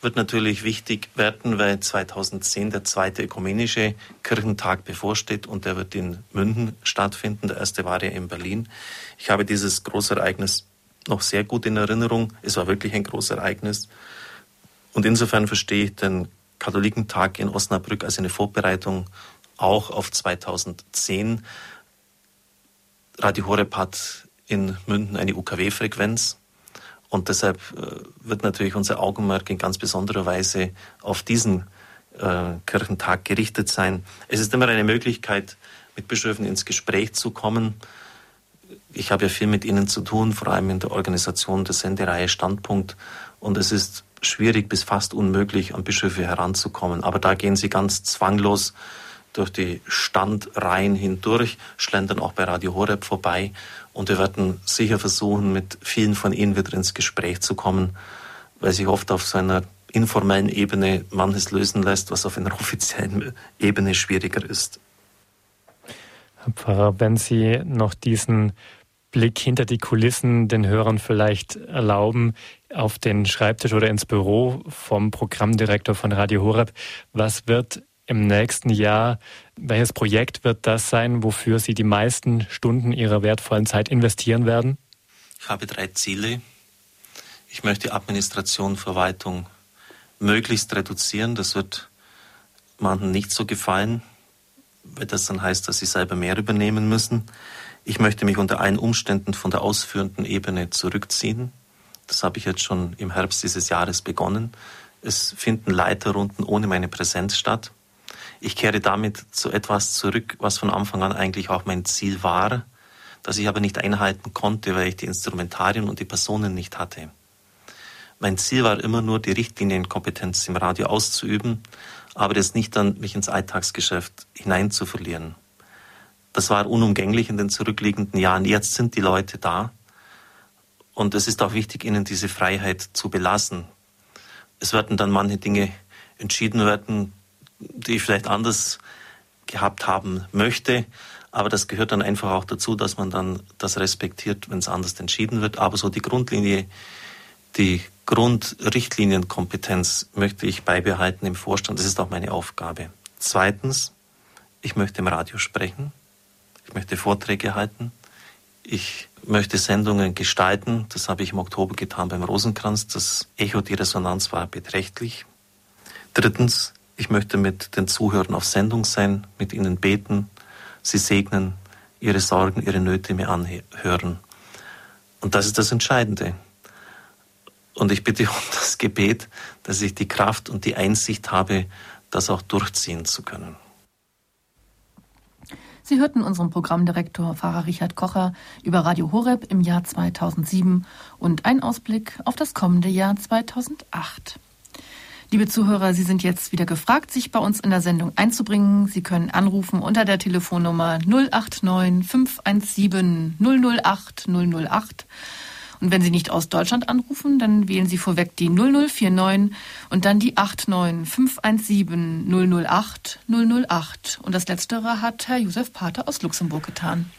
S12: wird natürlich wichtig werden, weil 2010 der zweite ökumenische Kirchentag bevorsteht und der wird in München stattfinden. Der erste war ja in Berlin. Ich habe dieses Großereignis noch sehr gut in Erinnerung. Es war wirklich ein Großereignis. Und insofern verstehe ich den Katholikentag in Osnabrück als eine Vorbereitung auch auf 2010. Radio Horeb hat in München eine UKW-Frequenz. Und deshalb äh, wird natürlich unser Augenmerk in ganz besonderer Weise auf diesen äh, Kirchentag gerichtet sein. Es ist immer eine Möglichkeit, mit Bischöfen ins Gespräch zu kommen. Ich habe ja viel mit ihnen zu tun, vor allem in der Organisation der Sendereihe Standpunkt. Und es ist schwierig bis fast unmöglich, an Bischöfe heranzukommen. Aber da gehen sie ganz zwanglos durch die Standreihen hindurch, schlendern auch bei Radio Horeb vorbei. Und wir werden sicher versuchen, mit vielen von ihnen wieder ins Gespräch zu kommen, weil sich oft auf so einer informellen Ebene manches lösen lässt, was auf einer offiziellen Ebene schwieriger ist.
S11: Herr Pfarrer, wenn Sie noch diesen Blick hinter die Kulissen den Hörern vielleicht erlauben, auf den Schreibtisch oder ins Büro vom Programmdirektor von Radio Horeb, was wird im nächsten Jahr, welches Projekt wird das sein, wofür Sie die meisten Stunden Ihrer wertvollen Zeit investieren werden?
S12: Ich habe drei Ziele. Ich möchte Administration, Verwaltung möglichst reduzieren. Das wird manchen nicht so gefallen, weil das dann heißt, dass sie selber mehr übernehmen müssen. Ich möchte mich unter allen Umständen von der ausführenden Ebene zurückziehen. Das habe ich jetzt schon im Herbst dieses Jahres begonnen. Es finden Leiterrunden ohne meine Präsenz statt. Ich kehre damit zu etwas zurück, was von Anfang an eigentlich auch mein Ziel war, das ich aber nicht einhalten konnte, weil ich die Instrumentarien und die Personen nicht hatte. Mein Ziel war immer nur, die Richtlinienkompetenz im Radio auszuüben, aber das nicht dann mich ins Alltagsgeschäft hineinzuverlieren. Das war unumgänglich in den zurückliegenden Jahren. Jetzt sind die Leute da und es ist auch wichtig, ihnen diese Freiheit zu belassen. Es werden dann manche Dinge entschieden werden, die ich vielleicht anders gehabt haben möchte. Aber das gehört dann einfach auch dazu, dass man dann das respektiert, wenn es anders entschieden wird. Aber so die Grundlinie, die Grundrichtlinienkompetenz möchte ich beibehalten im Vorstand. Das ist auch meine Aufgabe. Zweitens, ich möchte im Radio sprechen. Ich möchte Vorträge halten. Ich möchte Sendungen gestalten. Das habe ich im Oktober getan beim Rosenkranz. Das Echo, die Resonanz war beträchtlich. Drittens, ich möchte mit den Zuhörern auf Sendung sein, mit ihnen beten, sie segnen, ihre Sorgen, ihre Nöte mir anhören. Und das ist das Entscheidende. Und ich bitte um das Gebet, dass ich die Kraft und die Einsicht habe, das auch durchziehen zu können.
S1: Sie hörten unseren Programmdirektor Pfarrer Richard Kocher über Radio Horeb im Jahr 2007 und einen Ausblick auf das kommende Jahr 2008. Liebe Zuhörer, Sie sind jetzt wieder gefragt, sich bei uns in der Sendung einzubringen. Sie können anrufen unter der Telefonnummer 089 517 008 008. Und wenn Sie nicht aus Deutschland anrufen, dann wählen Sie vorweg die 0049 und dann die 89 517 008 008. Und das Letztere hat Herr Josef Pater aus Luxemburg getan.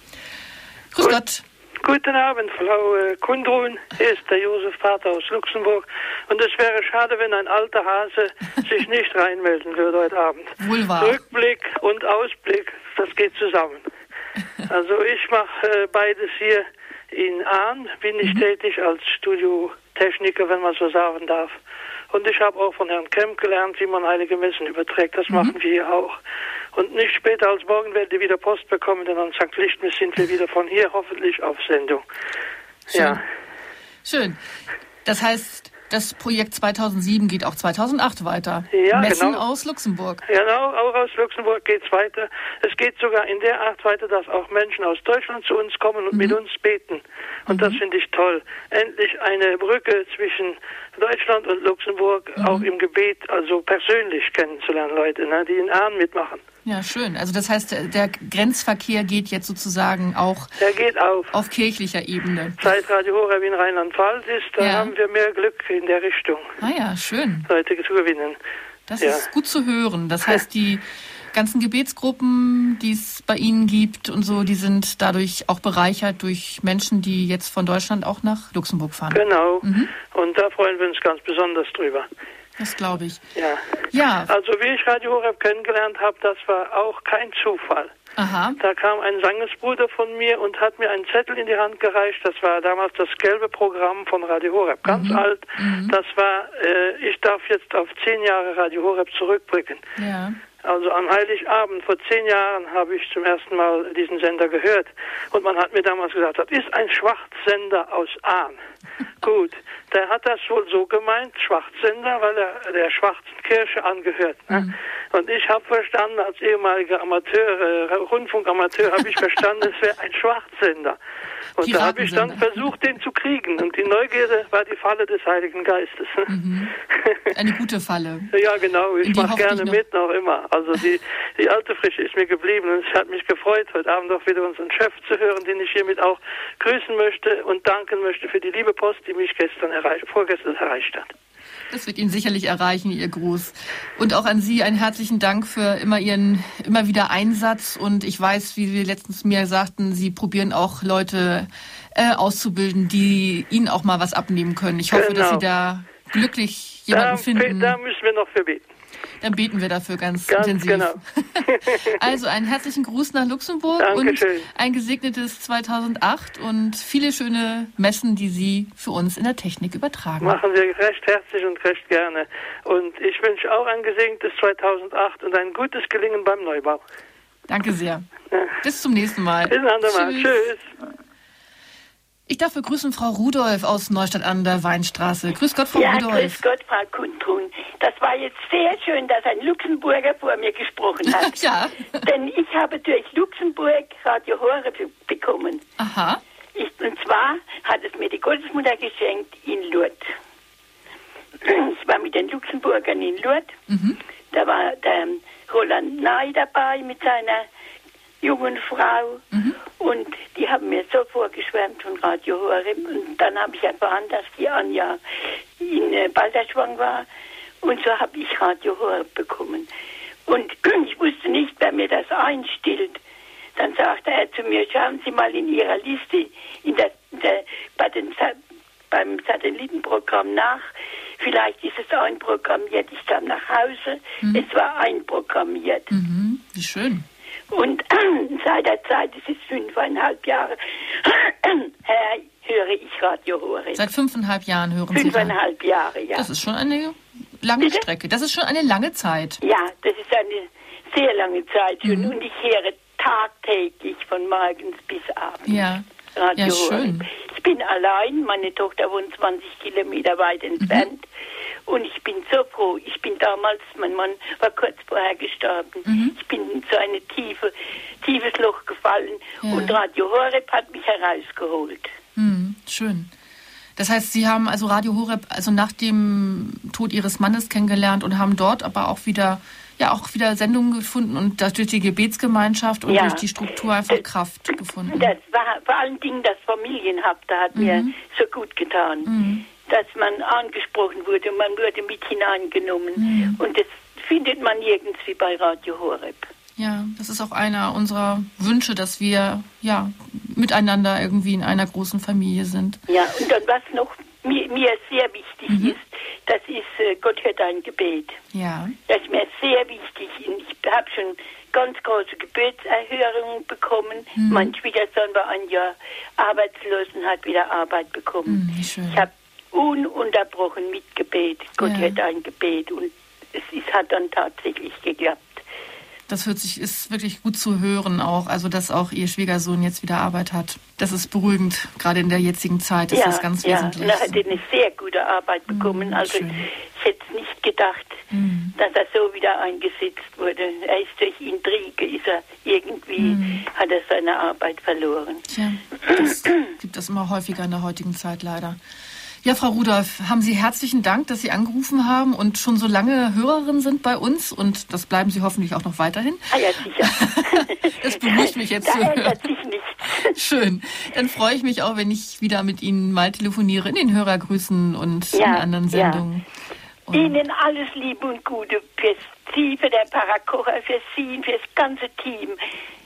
S1: Grüß. Gott.
S13: Guten Abend, Frau äh, Kundrun. Hier ist der Josef Pater aus Luxemburg. Und es wäre schade, wenn ein alter Hase sich nicht reinmelden würde heute Abend.
S1: Wohl wahr.
S13: Rückblick und Ausblick, das geht zusammen. Also ich mache äh, beides hier in Ahn, bin ich mhm. tätig als Studiotechniker, wenn man so sagen darf. Und ich habe auch von Herrn Kemp gelernt, wie man heilige Messen überträgt. Das mhm. machen wir hier auch. Und nicht später als morgen werdet ihr wieder Post bekommen, denn an St. Lichtmis sind wir wieder von hier hoffentlich auf Sendung.
S1: Schön. Ja. Schön. Das heißt, das Projekt 2007 geht auch 2008 weiter. Ja, Messen genau. aus Luxemburg.
S13: Genau, auch aus Luxemburg geht es weiter. Es geht sogar in der Art weiter, dass auch Menschen aus Deutschland zu uns kommen und mhm. mit uns beten. Und mhm. das finde ich toll. Endlich eine Brücke zwischen Deutschland und Luxemburg mhm. auch im Gebet, also persönlich kennenzulernen, Leute, ne, die in Ahn mitmachen.
S1: Ja, schön. Also das heißt, der Grenzverkehr geht jetzt sozusagen auch
S13: der geht auf.
S1: auf kirchlicher Ebene.
S13: Seit Radio Horeb in Rheinland-Pfalz ist, da ja. haben wir mehr Glück in der Richtung.
S1: Ah ja, schön.
S13: Leute zu gewinnen.
S1: Das ja. ist gut zu hören. Das heißt, die ganzen Gebetsgruppen, die es bei Ihnen gibt und so, die sind dadurch auch bereichert durch Menschen, die jetzt von Deutschland auch nach Luxemburg fahren.
S13: Genau. Mhm. Und da freuen wir uns ganz besonders drüber.
S1: Das glaube ich.
S13: Ja. ja. Also wie ich Radio Horeb kennengelernt habe, das war auch kein Zufall.
S1: Aha.
S13: Da kam ein Sangesbruder von mir und hat mir einen Zettel in die Hand gereicht. Das war damals das gelbe Programm von Radio Horeb, ganz mhm. alt. Mhm. Das war, äh, ich darf jetzt auf zehn Jahre Radio Horeb zurückblicken.
S1: Ja.
S13: Also am Heiligabend vor zehn Jahren habe ich zum ersten Mal diesen Sender gehört. Und man hat mir damals gesagt, das ist ein Schwachsender aus Ahn. Gut, der hat das wohl so gemeint, Schwarzsender, weil er der schwarzen Kirche angehört. Ne? Mhm. Und ich habe verstanden, als ehemaliger Amateur, äh, Rundfunkamateur, habe ich verstanden, es wäre ein Schwarzsender. Und da habe ich dann versucht, den zu kriegen. Und die Neugierde war die Falle des Heiligen Geistes.
S1: Mhm. Eine gute Falle.
S13: ja, genau. Ich mache gerne noch. mit, noch immer. Also die, die alte Frische ist mir geblieben. Und es hat mich gefreut, heute Abend auch wieder unseren Chef zu hören, den ich hiermit auch grüßen möchte und danken möchte für die liebe Post, die mich gestern erreicht, vorgestern erreicht hat.
S1: Das wird ihn sicherlich erreichen, Ihr Gruß. Und auch an Sie einen herzlichen Dank für immer Ihren immer wieder Einsatz. Und ich weiß, wie Sie letztens mir sagten, Sie probieren auch Leute äh, auszubilden, die Ihnen auch mal was abnehmen können. Ich hoffe, genau. dass Sie da glücklich jemanden da, finden.
S13: Da müssen wir noch für beten.
S1: Dann beten wir dafür ganz, ganz intensiv. Genau. also einen herzlichen Gruß nach Luxemburg Dankeschön. und ein gesegnetes 2008 und viele schöne Messen, die Sie für uns in der Technik übertragen.
S13: Machen wir recht herzlich und recht gerne. Und ich wünsche auch ein gesegnetes 2008 und ein gutes Gelingen beim Neubau.
S1: Danke sehr. Bis zum nächsten Mal.
S13: Bis ein andermal. Tschüss. Tschüss.
S1: Ich darf begrüßen Frau Rudolf aus Neustadt an der Weinstraße. Grüß Gott, Frau
S14: ja,
S1: Rudolf.
S14: Grüß Gott, Frau Kundrun. Das war jetzt sehr schön, dass ein Luxemburger vor mir gesprochen hat.
S1: ja.
S14: Denn ich habe durch Luxemburg Radio Horeb bekommen.
S1: Aha.
S14: Ich, und zwar hat es mir die Gottesmutter geschenkt in Lourdes. Ich war mit den Luxemburgern in Lourdes. Mhm. Da war der Roland Ney dabei mit seiner jungen Frau. Mhm. Und die haben mir so vorgeschwärmt von Radio Horeb. Und dann habe ich erfahren, dass die Anja in äh, Balderschwang war. Und so habe ich Radio Horeb bekommen. Und ich wusste nicht, wer mir das einstellt. Dann sagte er zu mir, schauen Sie mal in Ihrer Liste in der, der, bei den, beim Satellitenprogramm nach. Vielleicht ist es einprogrammiert. Ich kam nach Hause. Mhm. Es war einprogrammiert.
S1: Mhm. Wie schön.
S14: Und seit der Zeit, es ist fünfeinhalb Jahre, her, höre ich Radio Horeb.
S1: Seit fünfeinhalb Jahren hören
S14: Sie Fünfeinhalb Jahre, ja.
S1: Das ist schon eine lange Bitte? Strecke. Das ist schon eine lange Zeit.
S14: Ja, das ist eine sehr lange Zeit schon. Mhm. Und ich höre tagtäglich von morgens bis abends.
S1: Ja. Radio ja, schön.
S14: Ich bin allein, meine Tochter wohnt 20 Kilometer weit entfernt. Mhm. Und ich bin so froh. Ich bin damals, mein Mann war kurz vorher gestorben. Mhm. Ich bin in so eine tiefe, tiefes Loch gefallen ja. und Radio Horeb hat mich herausgeholt.
S1: Mhm, schön. Das heißt, Sie haben also Radio Horeb also nach dem Tod Ihres Mannes kennengelernt und haben dort aber auch wieder ja auch wieder Sendungen gefunden und das durch die Gebetsgemeinschaft und ja. durch die Struktur einfach Kraft gefunden.
S14: Das war vor allen Dingen das Familienhaft, da hat mhm. mir so gut getan. Mhm dass man angesprochen wurde und man wurde mit hineingenommen. Mhm. Und das findet man nirgends wie bei Radio Horeb.
S1: Ja, das ist auch einer unserer Wünsche, dass wir ja miteinander irgendwie in einer großen Familie sind.
S14: Ja, und dann was noch mir, mir sehr wichtig mhm. ist, das ist äh, Gott hört ein Gebet.
S1: Ja.
S14: Das ist mir sehr wichtig. Ich habe schon ganz große Gebetserhörungen bekommen. Mhm. Mein Schwiegersohn war ein Jahr arbeitslos und hat wieder Arbeit bekommen.
S1: Mhm, schön.
S14: Ich habe ununterbrochen mit Gebet. Gott ja. hat ein Gebet und es ist, hat dann tatsächlich geklappt.
S1: Das hört sich, ist wirklich gut zu hören auch, also dass auch Ihr Schwiegersohn jetzt wieder Arbeit hat. Das ist beruhigend, gerade in der jetzigen Zeit ist ja, das ganz ja. wesentlich.
S14: Ja, er hat eine sehr gute Arbeit mhm, bekommen. Mm, also schön. ich hätte nicht gedacht, mm. dass er so wieder eingesetzt wurde. Er ist durch Intrige, ist er irgendwie, mm. hat er seine Arbeit verloren.
S1: Tja, das gibt es immer häufiger in der heutigen Zeit leider. Ja, Frau Rudolph, haben Sie herzlichen Dank, dass Sie angerufen haben und schon so lange Hörerin sind bei uns und das bleiben Sie hoffentlich auch noch weiterhin.
S14: Ah ja, sicher.
S1: das beruhigt mich jetzt
S14: zu hören. Sich nicht.
S1: Schön. Dann freue ich mich auch, wenn ich wieder mit Ihnen mal telefoniere in den Hörergrüßen und ja, in anderen Sendungen.
S14: Ja. Ihnen alles Liebe und Gute für Sie, für den Parakocher, für Sie für das ganze Team.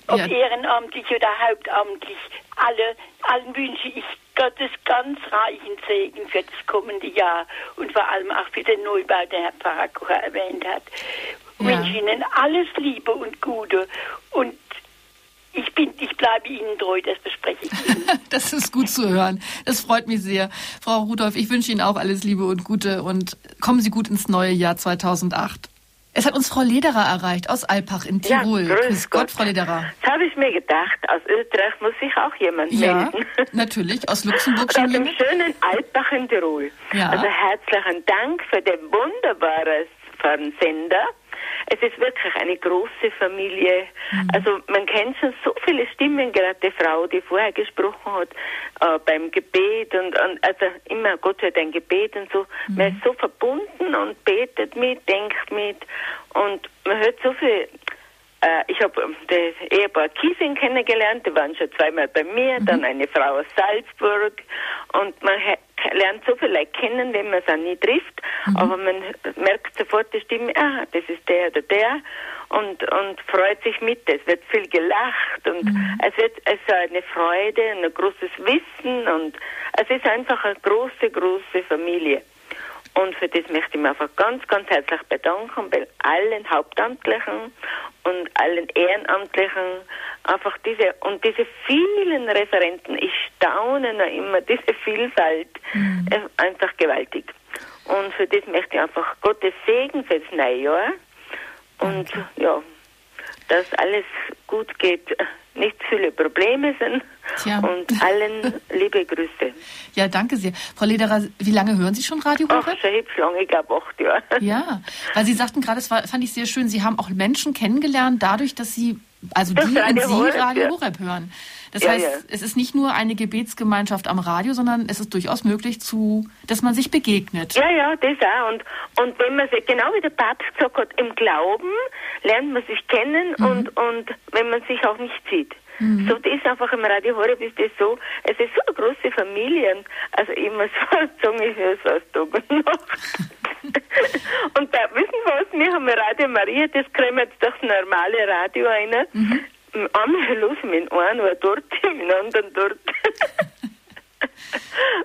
S14: Ob ja. ehrenamtlich oder hauptamtlich. Alle, allen wünsche ich Gottes ganz reichen Segen für das kommende Jahr und vor allem auch für den Neubau, der Herr Pfarrer Kocher erwähnt hat. Ich ja. wünsche Ihnen alles Liebe und Gute und ich, bin, ich bleibe Ihnen treu, das verspreche ich Ihnen.
S1: das ist gut zu hören. Das freut mich sehr. Frau Rudolph, ich wünsche Ihnen auch alles Liebe und Gute und kommen Sie gut ins neue Jahr 2008. Es hat uns Frau Lederer erreicht aus Alpach in Tirol.
S15: Ja, grüß, grüß
S1: Gott, Gott, Frau Lederer.
S15: Das habe ich mir gedacht. Aus Österreich muss sich auch jemand
S1: ja,
S15: melden.
S1: natürlich. Aus Luxemburg schon
S15: Aus dem schönen Alpach in Tirol.
S1: Ja.
S15: Also herzlichen Dank für den wunderbaren Fernsender. Es ist wirklich eine große Familie. Mhm. Also man kennt schon so viele Stimmen, gerade die Frau, die vorher gesprochen hat, äh, beim Gebet und, und, also immer Gott hört ein Gebet und so. Mhm. Man ist so verbunden und betet mit, denkt mit und man hört so viel ich habe das Ehepaar Kiesing kennengelernt, die waren schon zweimal bei mir, mhm. dann eine Frau aus Salzburg und man lernt so viele Leute kennen, wenn man es auch nie trifft, mhm. aber man merkt sofort die Stimme, ah, das ist der oder der und, und freut sich mit. Es wird viel gelacht und mhm. es wird es ist eine Freude, ein großes Wissen und es ist einfach eine große, große Familie. Und für das möchte ich mich einfach ganz, ganz herzlich bedanken bei allen Hauptamtlichen und allen Ehrenamtlichen. Einfach diese, und diese vielen Referenten, ich staune noch immer, diese Vielfalt, mhm. einfach gewaltig. Und für das möchte ich einfach Gottes Segen fürs neue Jahr. Und okay. ja, dass alles gut geht, nicht viele Probleme sind. Tja. Und allen liebe Grüße.
S1: Ja, danke sehr. Frau Lederer, wie lange hören Sie schon Radio
S15: Horeb? Ach, schon hübsch lange, ich glaube acht Jahre.
S1: Ja, weil Sie sagten gerade, das war, fand ich sehr schön, Sie haben auch Menschen kennengelernt dadurch, dass Sie, also das die und Sie Horeb, Radio ja. Horeb hören. Das ja, heißt, ja. es ist nicht nur eine Gebetsgemeinschaft am Radio, sondern es ist durchaus möglich, zu, dass man sich begegnet.
S15: Ja, ja, das auch. Und, und wenn man sich, genau wie der Papst gesagt hat, im Glauben lernt man sich kennen mhm. und, und wenn man sich auch nicht sieht. Mhm. So, das ist einfach im Radio Horeb ist das so, es ist so eine große Familie. Also immer so, sagen ich es aus Tag und Nacht. und da wissen Sie was, wir haben Radio Maria, das kriegen wir jetzt das normale Radio ein. Mhm einmal los mit einem oder dort, mit dem anderen dort.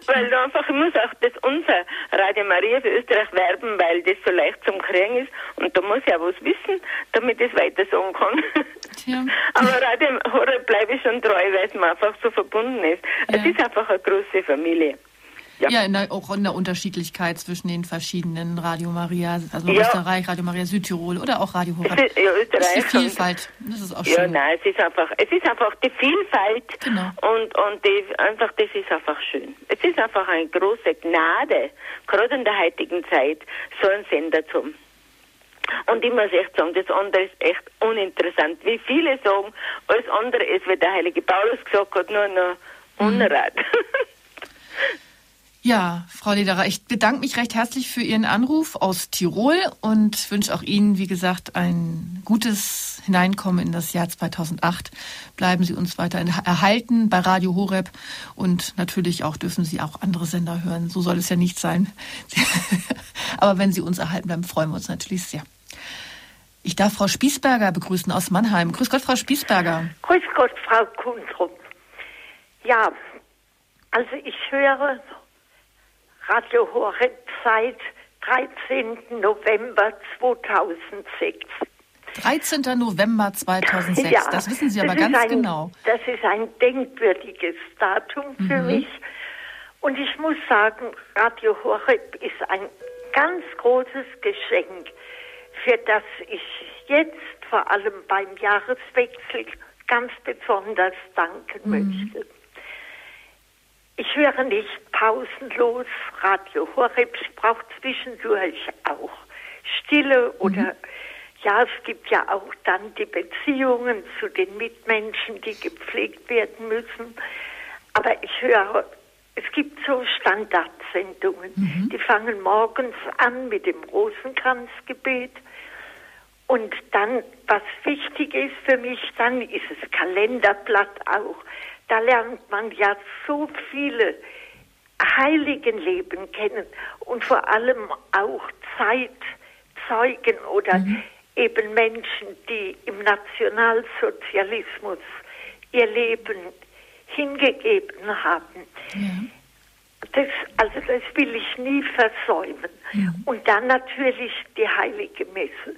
S15: weil da einfach, ich muss auch das unser Radio Maria für Österreich werben, weil das so leicht zum Kriegen ist und da muss ich auch was wissen, damit ich es weiter sagen kann. Ja. Aber Radio Horeb bleibe ich schon treu, weil es mir einfach so verbunden ist. Ja. Es ist einfach eine große Familie.
S1: Ja, ja in der, auch in der Unterschiedlichkeit zwischen den verschiedenen Radio Maria, also ja. Österreich, Radio Maria Südtirol oder auch Radio Horeb.
S15: Ja, Österreich.
S1: Das ist die Vielfalt. Das ist auch schön.
S15: Ja, nein, es ist einfach, es ist einfach die Vielfalt genau. und, und die, einfach, das ist einfach schön. Es ist einfach eine große Gnade, gerade in der heutigen Zeit, so einen Sender zu haben. Und ich muss echt sagen, das andere ist echt uninteressant. Wie viele sagen, alles andere ist, wie der heilige Paulus gesagt hat, nur noch mhm. Unrat.
S1: Ja, Frau Lederer, ich bedanke mich recht herzlich für Ihren Anruf aus Tirol und wünsche auch Ihnen, wie gesagt, ein gutes Hineinkommen in das Jahr 2008. Bleiben Sie uns weiter erhalten bei Radio Horeb und natürlich auch dürfen Sie auch andere Sender hören. So soll es ja nicht sein. Aber wenn Sie uns erhalten bleiben, freuen wir uns natürlich sehr. Ich darf Frau Spießberger begrüßen aus Mannheim. Grüß Gott, Frau Spießberger.
S16: Grüß Gott, Frau Kundrum. Ja, also ich höre Radio Horeb seit 13. November 2006.
S1: 13. November 2006, ja, das wissen Sie aber ganz
S16: ein,
S1: genau.
S16: Das ist ein denkwürdiges Datum für mhm. mich. Und ich muss sagen, Radio Horeb ist ein ganz großes Geschenk, für das ich jetzt vor allem beim Jahreswechsel ganz besonders danken mhm. möchte. Ich höre nicht pausenlos Radio Horeb, ich brauche zwischendurch auch Stille oder mhm. ja, es gibt ja auch dann die Beziehungen zu den Mitmenschen, die gepflegt werden müssen. Aber ich höre, es gibt so Standardsendungen, mhm. die fangen morgens an mit dem Rosenkranzgebet. Und dann, was wichtig ist für mich, dann ist es Kalenderblatt auch da lernt man ja so viele Heiligenleben kennen und vor allem auch Zeitzeugen oder mhm. eben Menschen, die im Nationalsozialismus ihr Leben hingegeben haben. Ja. Das, also das will ich nie versäumen. Ja. Und dann natürlich die heilige Messe.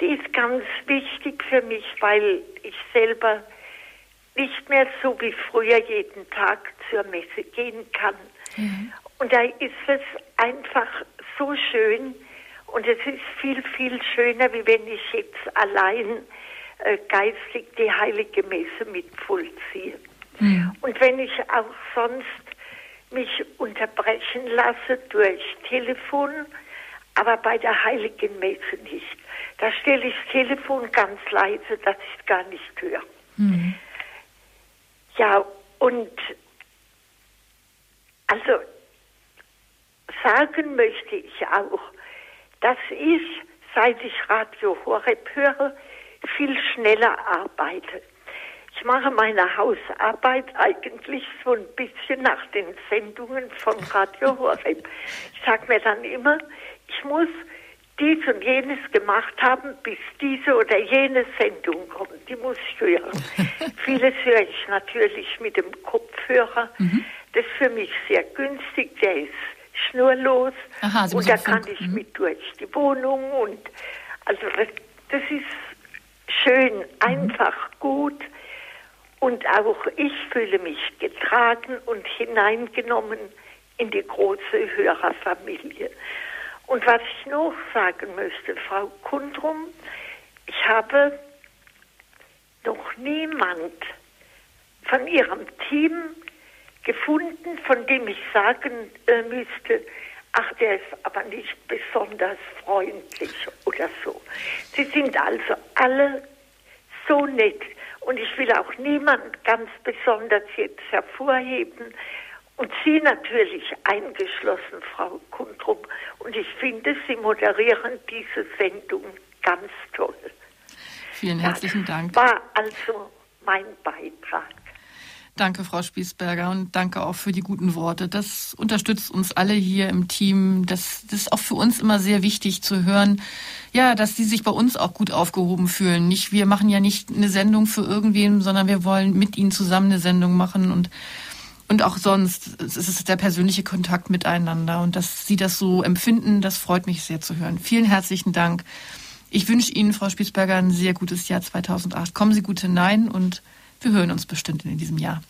S16: Die ist ganz wichtig für mich, weil ich selber nicht mehr so wie früher jeden Tag zur Messe gehen kann. Mhm. Und da ist es einfach so schön Und es ist viel, viel schöner, wie wenn ich jetzt allein äh, geistig die heilige Messe mit vollziehe. Mhm. Und wenn ich auch sonst mich unterbrechen lasse durch Telefon, aber bei der heiligen Messe nicht. Da stelle ich das Telefon ganz leise, dass ich es gar nicht höre. Mhm. Ja, und also sagen möchte ich auch, dass ich, seit ich Radio Horeb höre, viel schneller arbeite. Ich mache meine Hausarbeit eigentlich so ein bisschen nach den Sendungen von Radio Horeb. Ich sage mir dann immer, ich muss dies und jenes gemacht haben, bis diese oder jene Sendung kommt. Die muss ich hören. Vieles höre ich natürlich mit dem Kopfhörer. Mhm. Das ist für mich sehr günstig. Der ist schnurlos. Aha, und da kann ich mhm. mit durch die Wohnung und also das, ist schön, mhm. einfach gut. Und auch ich fühle mich getragen und hineingenommen in die große Hörerfamilie. Und was ich noch sagen möchte, Frau Kundrum, ich habe noch niemand von Ihrem Team gefunden, von dem ich sagen äh, müsste, ach, der ist aber nicht besonders freundlich oder so. Sie sind also alle so nett und ich will auch niemand ganz besonders jetzt hervorheben, und Sie natürlich eingeschlossen, Frau Kundrum. Und ich finde, Sie moderieren diese Sendung ganz toll.
S1: Vielen herzlichen
S16: das
S1: Dank.
S16: War also mein Beitrag.
S1: Danke, Frau Spießberger, und danke auch für die guten Worte. Das unterstützt uns alle hier im Team. Das, das ist auch für uns immer sehr wichtig zu hören, ja, dass Sie sich bei uns auch gut aufgehoben fühlen. Nicht, wir machen ja nicht eine Sendung für irgendwen, sondern wir wollen mit Ihnen zusammen eine Sendung machen und und auch sonst es ist der persönliche Kontakt miteinander und dass Sie das so empfinden, das freut mich sehr zu hören. Vielen herzlichen Dank. Ich wünsche Ihnen, Frau Spießberger, ein sehr gutes Jahr 2008. Kommen Sie gut hinein und wir hören uns bestimmt in diesem Jahr.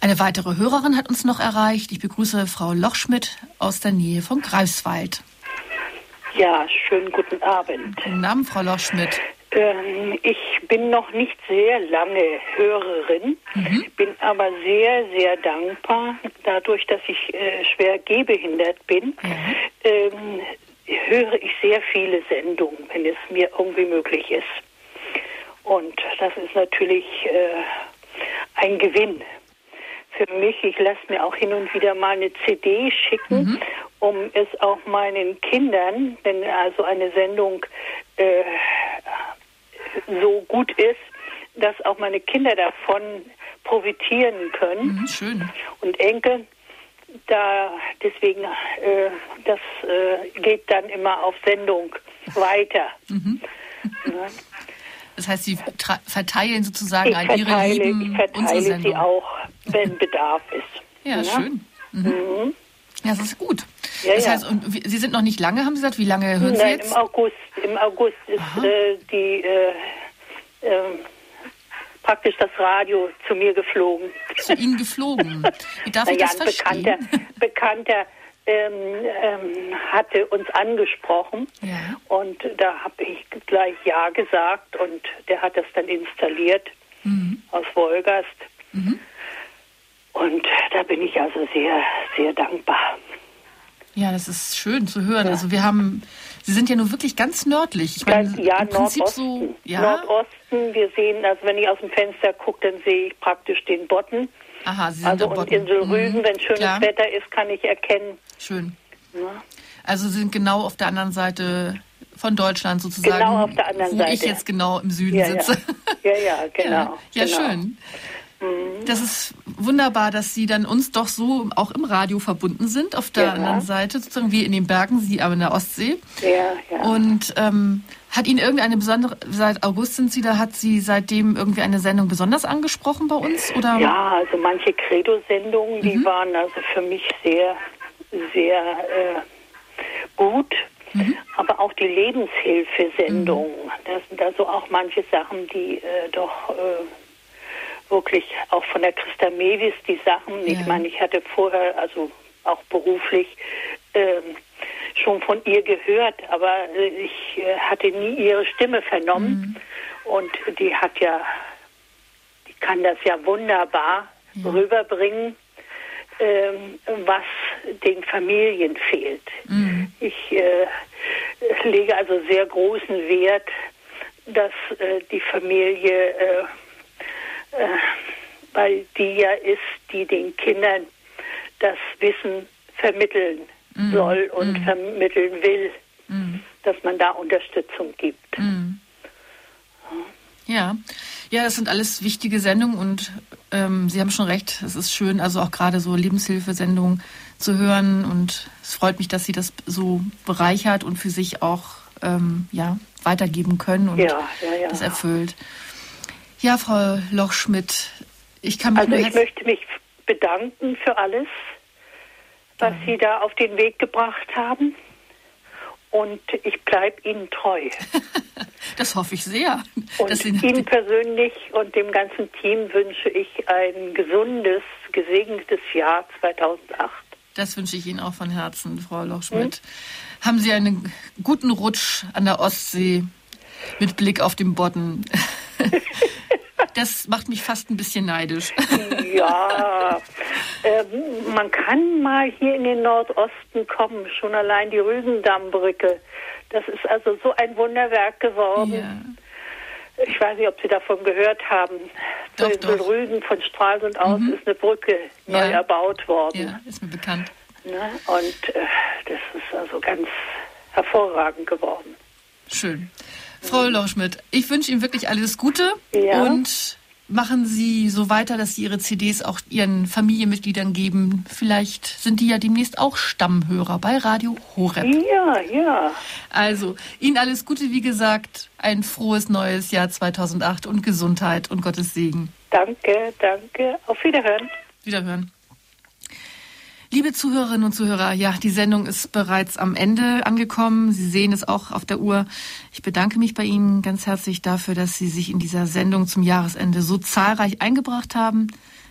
S1: Eine weitere Hörerin hat uns noch erreicht. Ich begrüße Frau Lochschmidt aus der Nähe von Greifswald.
S17: Ja, schönen guten Abend.
S1: Guten Abend, Frau Lochschmidt.
S17: Ähm, ich bin noch nicht sehr lange Hörerin, mhm. bin aber sehr, sehr dankbar, dadurch, dass ich äh, schwer gehbehindert bin, mhm. ähm, höre ich sehr viele Sendungen, wenn es mir irgendwie möglich ist. Und das ist natürlich äh, ein Gewinn für mich. Ich lasse mir auch hin und wieder mal eine CD schicken, mhm. um es auch meinen Kindern, wenn also eine Sendung äh, so gut ist, dass auch meine Kinder davon profitieren können.
S1: Mhm, schön.
S17: Und Enkel, da deswegen, äh, das äh, geht dann immer auf Sendung weiter. Mhm.
S1: Ja. Das heißt, Sie verteilen sozusagen
S17: ich
S1: an
S17: verteile,
S1: Ihre Lieben
S17: Ich verteile sie auch, wenn Bedarf ist.
S1: Ja, ja? schön. Mhm. Mhm. Ja, das ist gut. Ja, das heißt, und Sie sind noch nicht lange, haben Sie gesagt? Wie lange hören Sie jetzt?
S17: Im August. Im August ist äh, die äh, äh, praktisch das Radio zu mir geflogen.
S1: Zu Ihnen geflogen? Wie darf ich
S17: ja,
S1: das
S17: verstehen? Bekannter, Bekannter ähm, ähm, hatte uns angesprochen ja. und da habe ich gleich Ja gesagt und der hat das dann installiert mhm. aus Wolgast. Mhm. Und da bin ich also sehr, sehr dankbar.
S1: Ja, das ist schön zu hören. Ja. Also wir haben, Sie sind ja nur wirklich ganz nördlich.
S17: Ich meine, ja, im Prinzip Nordosten. So, ja? Nordosten. Wir sehen, also wenn ich aus dem Fenster gucke, dann sehe ich praktisch den Botten.
S1: Aha, Sie sind
S17: also und Insel Rügen, mhm. wenn schönes Klar. Wetter ist, kann ich erkennen.
S1: Schön. Ja. Also Sie sind genau auf der anderen Seite von Deutschland sozusagen.
S17: Genau auf der anderen
S1: wo
S17: Seite.
S1: ich jetzt genau im Süden ja, sitze.
S17: Ja, ja, genau.
S1: ja, ja
S17: genau.
S1: schön. Mhm. Das ist wunderbar, dass Sie dann uns doch so auch im Radio verbunden sind, auf der ja. anderen Seite, sozusagen wie in den Bergen, Sie aber in der Ostsee.
S17: Ja, ja.
S1: Und ähm, hat Ihnen irgendeine besondere, seit August sind Sie da, hat Sie seitdem irgendwie eine Sendung besonders angesprochen bei uns? Oder?
S17: Ja, also manche Credo-Sendungen, die mhm. waren also für mich sehr, sehr äh, gut. Mhm. Aber auch die Lebenshilfesendungen, mhm. das sind also auch manche Sachen, die äh, doch äh, wirklich auch von der Christa Mewis die Sachen. Ja. Ich meine, ich hatte vorher, also auch beruflich, ähm, schon von ihr gehört, aber äh, ich äh, hatte nie ihre Stimme vernommen. Mhm. Und die hat ja, die kann das ja wunderbar ja. rüberbringen, ähm, was den Familien fehlt. Mhm. Ich äh, lege also sehr großen Wert, dass äh, die Familie, äh, weil die ja ist, die den Kindern das Wissen vermitteln mhm. soll und mhm. vermitteln will, mhm. dass man da Unterstützung gibt.
S1: Mhm. Ja. Ja, das sind alles wichtige Sendungen und ähm, Sie haben schon recht, es ist schön, also auch gerade so Lebenshilfesendungen zu hören und es freut mich, dass Sie das so bereichert und für sich auch ähm, ja, weitergeben können und ja, ja, ja. das erfüllt. Ja, Frau Lochschmidt, ich kann
S17: mich Also ich möchte mich bedanken für alles, was Sie da auf den Weg gebracht haben. Und ich bleibe Ihnen treu.
S1: das hoffe ich sehr.
S17: Und Ihnen persönlich und dem ganzen Team wünsche ich ein gesundes, gesegnetes Jahr 2008.
S1: Das wünsche ich Ihnen auch von Herzen, Frau Lochschmidt. Hm? Haben Sie einen guten Rutsch an der Ostsee mit Blick auf den Bodden. Das macht mich fast ein bisschen neidisch.
S17: Ja, äh, man kann mal hier in den Nordosten kommen, schon allein die Rügendammbrücke. Das ist also so ein Wunderwerk geworden. Ja. Ich weiß nicht, ob Sie davon gehört haben. Doch, in doch. Rügen von Stralsund aus mhm. ist eine Brücke neu ja. erbaut worden.
S1: Ja, ist mir bekannt.
S17: Ne? Und äh, das ist also ganz hervorragend geworden.
S1: Schön. Frau Lauschmidt, ich wünsche Ihnen wirklich alles Gute ja. und machen Sie so weiter, dass Sie Ihre CDs auch Ihren Familienmitgliedern geben. Vielleicht sind die ja demnächst auch Stammhörer bei Radio Horeb.
S17: Ja, ja.
S1: Also, Ihnen alles Gute, wie gesagt, ein frohes neues Jahr 2008 und Gesundheit und Gottes Segen.
S17: Danke, danke. Auf Wiederhören.
S1: Wiederhören. Liebe Zuhörerinnen und Zuhörer, ja, die Sendung ist bereits am Ende angekommen. Sie sehen es auch auf der Uhr. Ich bedanke mich bei Ihnen ganz herzlich dafür, dass Sie sich in dieser Sendung zum Jahresende so zahlreich eingebracht haben.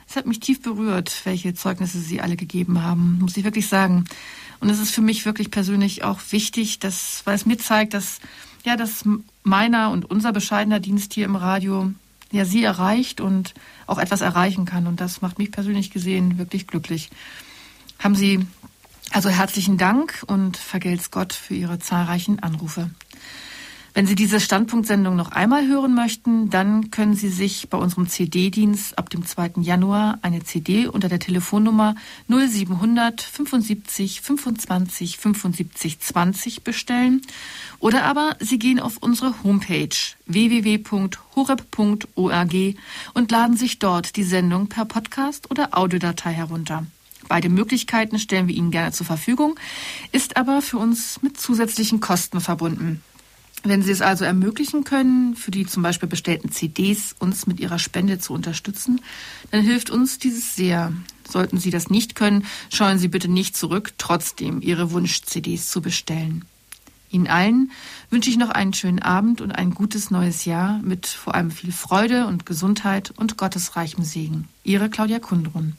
S1: Es hat mich tief berührt, welche Zeugnisse Sie alle gegeben haben, muss ich wirklich sagen. Und es ist für mich wirklich persönlich auch wichtig, dass, weil es mir zeigt, dass, ja, dass meiner und unser bescheidener Dienst hier im Radio ja Sie erreicht und auch etwas erreichen kann. Und das macht mich persönlich gesehen wirklich glücklich haben Sie also herzlichen Dank und vergelt's Gott für Ihre zahlreichen Anrufe. Wenn Sie diese Standpunktsendung noch einmal hören möchten, dann können Sie sich bei unserem CD-Dienst ab dem 2. Januar eine CD unter der Telefonnummer 0700 75 25 75 20 bestellen. Oder aber Sie gehen auf unsere Homepage www.horeb.org und laden sich dort die Sendung per Podcast oder Audiodatei herunter. Beide Möglichkeiten stellen wir Ihnen gerne zur Verfügung, ist aber für uns mit zusätzlichen Kosten verbunden. Wenn Sie es also ermöglichen können, für die zum Beispiel bestellten CDs uns mit Ihrer Spende zu unterstützen, dann hilft uns dieses sehr. Sollten Sie das nicht können, scheuen Sie bitte nicht zurück, trotzdem Ihre Wunsch-CDs zu bestellen. Ihnen allen wünsche ich noch einen schönen Abend und ein gutes neues Jahr mit vor allem viel Freude und Gesundheit und gottesreichem Segen. Ihre Claudia Kundrun.